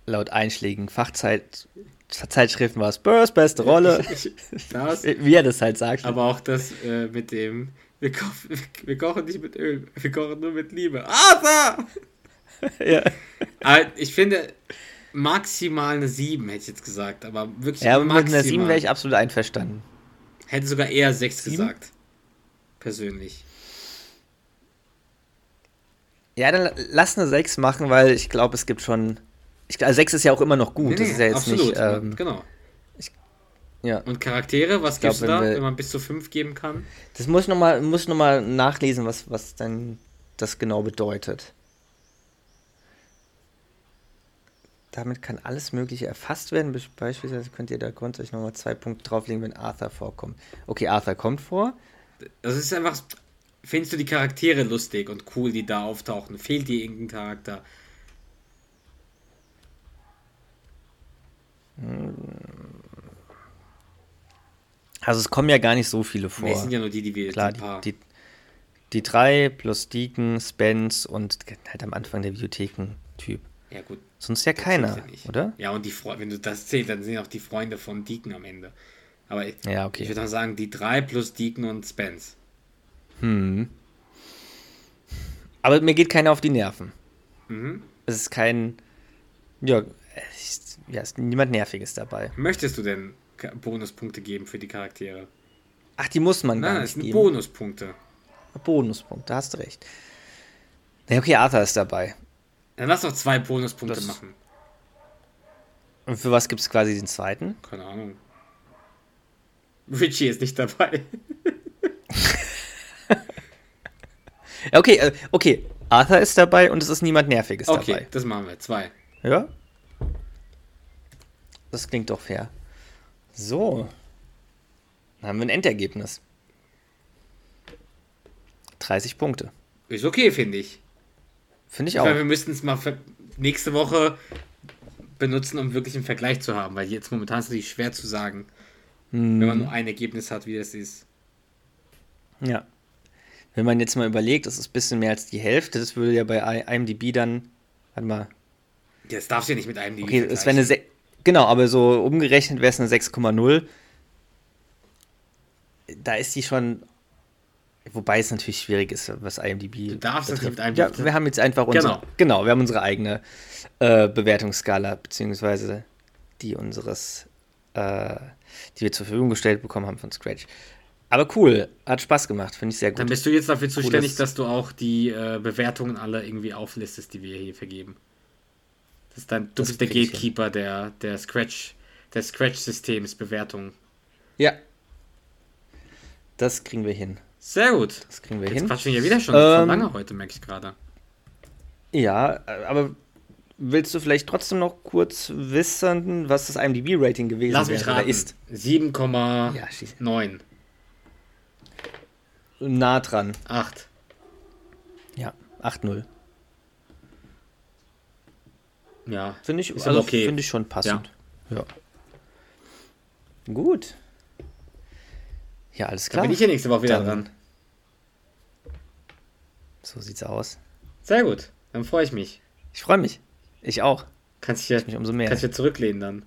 S2: Laut einschlägigen Fachzeit Zeitschriften war es Burrs beste Rolle.
S3: Das,
S2: Wie er das halt sagt.
S3: aber auch das äh, mit dem, wir, ko wir kochen nicht mit Öl, wir kochen nur mit Liebe. Arthur!
S2: ja.
S3: Aber ich finde, maximal eine 7 hätte ich jetzt gesagt, aber wirklich
S2: ja, aber mit
S3: maximal.
S2: einer 7 wäre ich absolut einverstanden.
S3: Hätte sogar eher 6
S2: Sieben?
S3: gesagt. Persönlich.
S2: Ja, dann lass eine 6 machen, weil ich glaube, es gibt schon. Ich, also 6 ist ja auch immer noch gut.
S3: Nee,
S2: das ist ja jetzt
S3: absolut,
S2: nicht. Ähm,
S3: genau.
S2: ja.
S3: Und Charaktere, was
S2: glaub,
S3: gibst du da,
S2: wir-
S3: wenn man bis zu 5 geben kann?
S2: Das muss ich nochmal noch mal nachlesen, was, was dann das genau bedeutet. Damit kann alles Mögliche erfasst werden. Be- Beispielsweise könnt ihr da grundsätzlich nochmal zwei Punkte drauflegen, wenn Arthur vorkommt. Okay, Arthur kommt vor.
S3: Das ist einfach. Findest du die Charaktere lustig und cool, die da auftauchen? Fehlt dir irgendein Charakter?
S2: Also es kommen ja gar nicht so viele vor.
S3: Nee, es sind ja nur die, die wir.
S2: Klar,
S3: die paar.
S2: die, die, die drei plus Deacon, Spence und halt am Anfang der Bibliotheken-Typ.
S3: ja, gut.
S2: Sonst ja keiner,
S3: ja
S2: oder?
S3: Ja, und die Fre wenn du das zählst, dann sind auch die Freunde von Deacon am Ende. Aber ich,
S2: Ja, okay.
S3: ich würde mal sagen, die drei plus Deacon und Spence.
S2: Aber mir geht keiner auf die Nerven.
S3: Mhm.
S2: Es ist kein. Ja, es ist, ja, ist niemand Nerviges dabei.
S3: Möchtest du denn Bonuspunkte geben für die Charaktere?
S2: Ach, die muss man
S3: Nein,
S2: gar nicht
S3: sind
S2: geben.
S3: Bonuspunkte.
S2: Bonuspunkt, da hast du recht. Ja, okay, Arthur ist dabei.
S3: Dann lass doch zwei Bonuspunkte
S2: Das-
S3: machen.
S2: Und für was gibt es quasi den zweiten?
S3: Keine Ahnung. Richie ist nicht dabei.
S2: Ja, okay, äh, okay. Arthur ist dabei und es ist niemand Nerviges
S3: Okay,
S2: dabei.
S3: das machen wir. Zwei.
S2: Ja? Das klingt doch fair. So. Dann haben wir ein Endergebnis. 30 Punkte.
S3: Ist okay, finde ich.
S2: Finde ich
S3: Ich
S2: auch.
S3: meine, wir müssten es mal nächste Woche benutzen, um wirklich einen Vergleich zu haben, weil jetzt momentan ist es natürlich schwer zu sagen, wenn man nur ein Ergebnis hat, wie das ist.
S2: Ja. Wenn man jetzt mal überlegt, das ist ein bisschen mehr als die Hälfte, das würde ja bei IMDb dann, warte mal,
S3: Das darfst du ja nicht mit einem die
S2: okay, es wäre eine, Se genau, aber so umgerechnet wäre es eine 6,0. Da ist die schon, wobei es natürlich schwierig ist, was IMDb
S3: Du darfst das nicht mit
S2: Ja,
S3: IMDb.
S2: wir haben jetzt einfach unsere,
S3: Genau.
S2: genau, wir haben unsere eigene äh, Bewertungsskala, beziehungsweise die unseres, äh, die wir zur Verfügung gestellt bekommen haben von Scratch. Aber cool, hat Spaß gemacht, finde ich sehr gut.
S3: Dann bist du jetzt dafür zuständig,
S2: Cooles-
S3: dass du auch die äh, Bewertungen alle irgendwie auflistest, die wir hier vergeben. Das ist dann, du
S2: Das
S3: bist der. Gatekeeper der, der Scratch, des Scratch-Systems Bewertung.
S2: Ja. Das kriegen wir hin.
S3: Sehr gut.
S2: Das kriegen wir
S3: Jetzt
S2: hin.
S3: quatschen wir wieder schon
S2: Ähm,
S3: voll lange heute, merke ich gerade.
S2: Ja, aber willst du vielleicht trotzdem noch kurz wissen, was das IMDb-Rating gewesen
S3: Lass mich
S2: wäre
S3: raten.
S2: ist?
S3: 7,9.
S2: Ja, schieß.
S3: 8.
S2: Nah dran. Ja, 8-0.
S3: Ja.
S2: Finde ich,
S3: Ist
S2: also
S3: okay.
S2: finde ich schon passend. Ja. Gut. Ja, alles klar.
S3: bin ich ja nächste Woche wieder
S2: Dann-
S3: dran.
S2: So sieht's aus.
S3: Sehr gut. Dann freue ich mich.
S2: Ich freue mich. Ich auch.
S3: Kannst dich ja,
S2: Mich umso mehr.
S3: kannst ja zurücklehnen dann.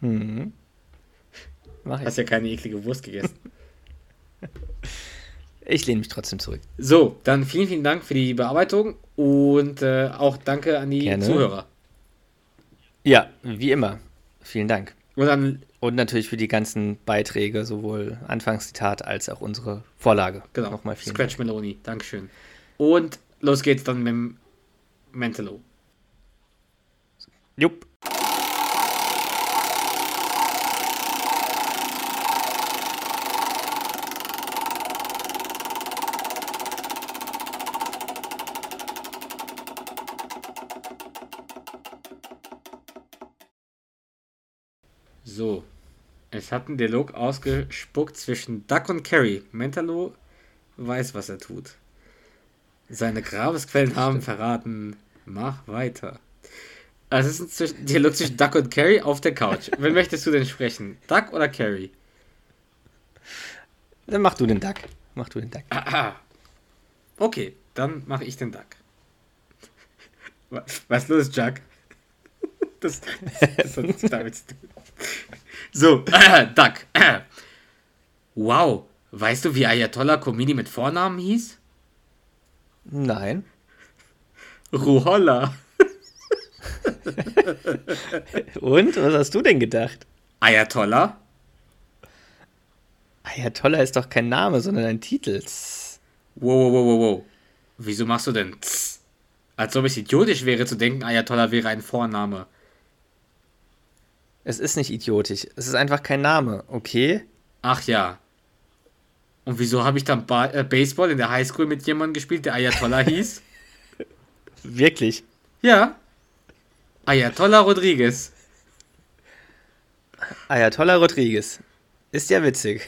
S2: Mhm. Mach ich.
S3: Hast ja keine eklige Wurst gegessen.
S2: Ich lehne mich trotzdem zurück.
S3: So, dann vielen, vielen Dank für die Bearbeitung und äh, auch danke an die
S2: Gerne.
S3: Zuhörer.
S2: Ja, wie immer. Vielen Dank.
S3: Und dann,
S2: Und natürlich für die ganzen Beiträge, sowohl Anfangszitat als auch unsere Vorlage.
S3: genau,
S2: Nochmal vielen
S3: Scratch Meloni. Dankeschön. Und los geht's dann mit dem Mentalo.
S2: Dank. Jupp.
S3: So. Es hat ein Dialog ausgespuckt zwischen Duck und Carrie. Mentalo weiß, was er tut. Seine Grabesquellen haben verraten. Mach weiter. Also es ist ein Dialog zwischen Duck und Carrie auf der Couch. Wen möchtest du denn sprechen? Duck oder Carrie?
S2: Dann mach du den Duck. Mach du den Duck.
S3: Aha. Okay, dann mache ich den Duck. Wa- Was ist los, Jack? Das, das hat nichts damit zu tun. So, äh, Duck. Äh. Wow, weißt du, wie Ayatollah Khomeini mit Vornamen hieß?
S2: Nein.
S3: Ruhollah.
S2: Und? Was hast du denn gedacht?
S3: Ayatollah?
S2: Ayatollah ist doch kein Name, sondern ein Titel.
S3: Wow, wow, wow, wow, wow. Wieso machst du denn tss? Als ob es idiotisch wäre zu denken, Ayatollah wäre ein Vorname.
S2: Es ist nicht idiotisch. Es ist einfach kein Name, okay?
S3: Ach ja. Und wieso habe ich dann ba äh, Baseball in der Highschool mit jemandem gespielt, der Ayatollah hieß?
S2: Wirklich?
S3: Ja. Ayatollah Rodriguez.
S2: Ayatollah Rodriguez. Ist ja witzig.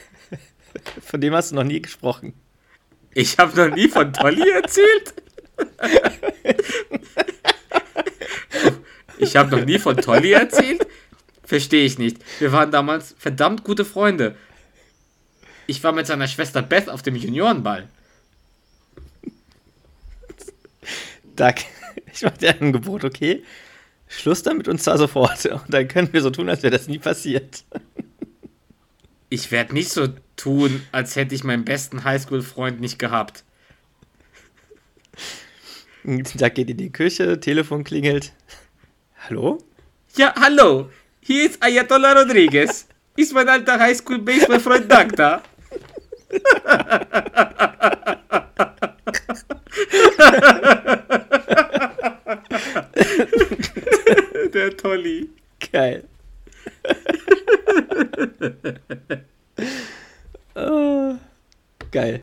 S2: Von dem hast du noch nie gesprochen.
S3: Ich habe noch nie von Tolly erzählt. Ich habe noch nie von Tolly erzählt? Verstehe ich nicht. Wir waren damals verdammt gute Freunde. Ich war mit seiner Schwester Beth auf dem Juniorenball.
S2: Doug, ich mache dir ein Angebot, okay? Schluss damit uns da sofort. Und dann können wir so tun, als wäre das nie passiert.
S3: Ich werde nicht so tun, als hätte ich meinen besten Highschool-Freund nicht gehabt.
S2: Doug geht in die Küche, Telefon klingelt. Hallo?
S3: Ja, hallo. Hier ist Ayatollah Rodriguez. Ist mein alter Highschool-Baseball-Freund Dagda. Der Tolli. Geil. geil.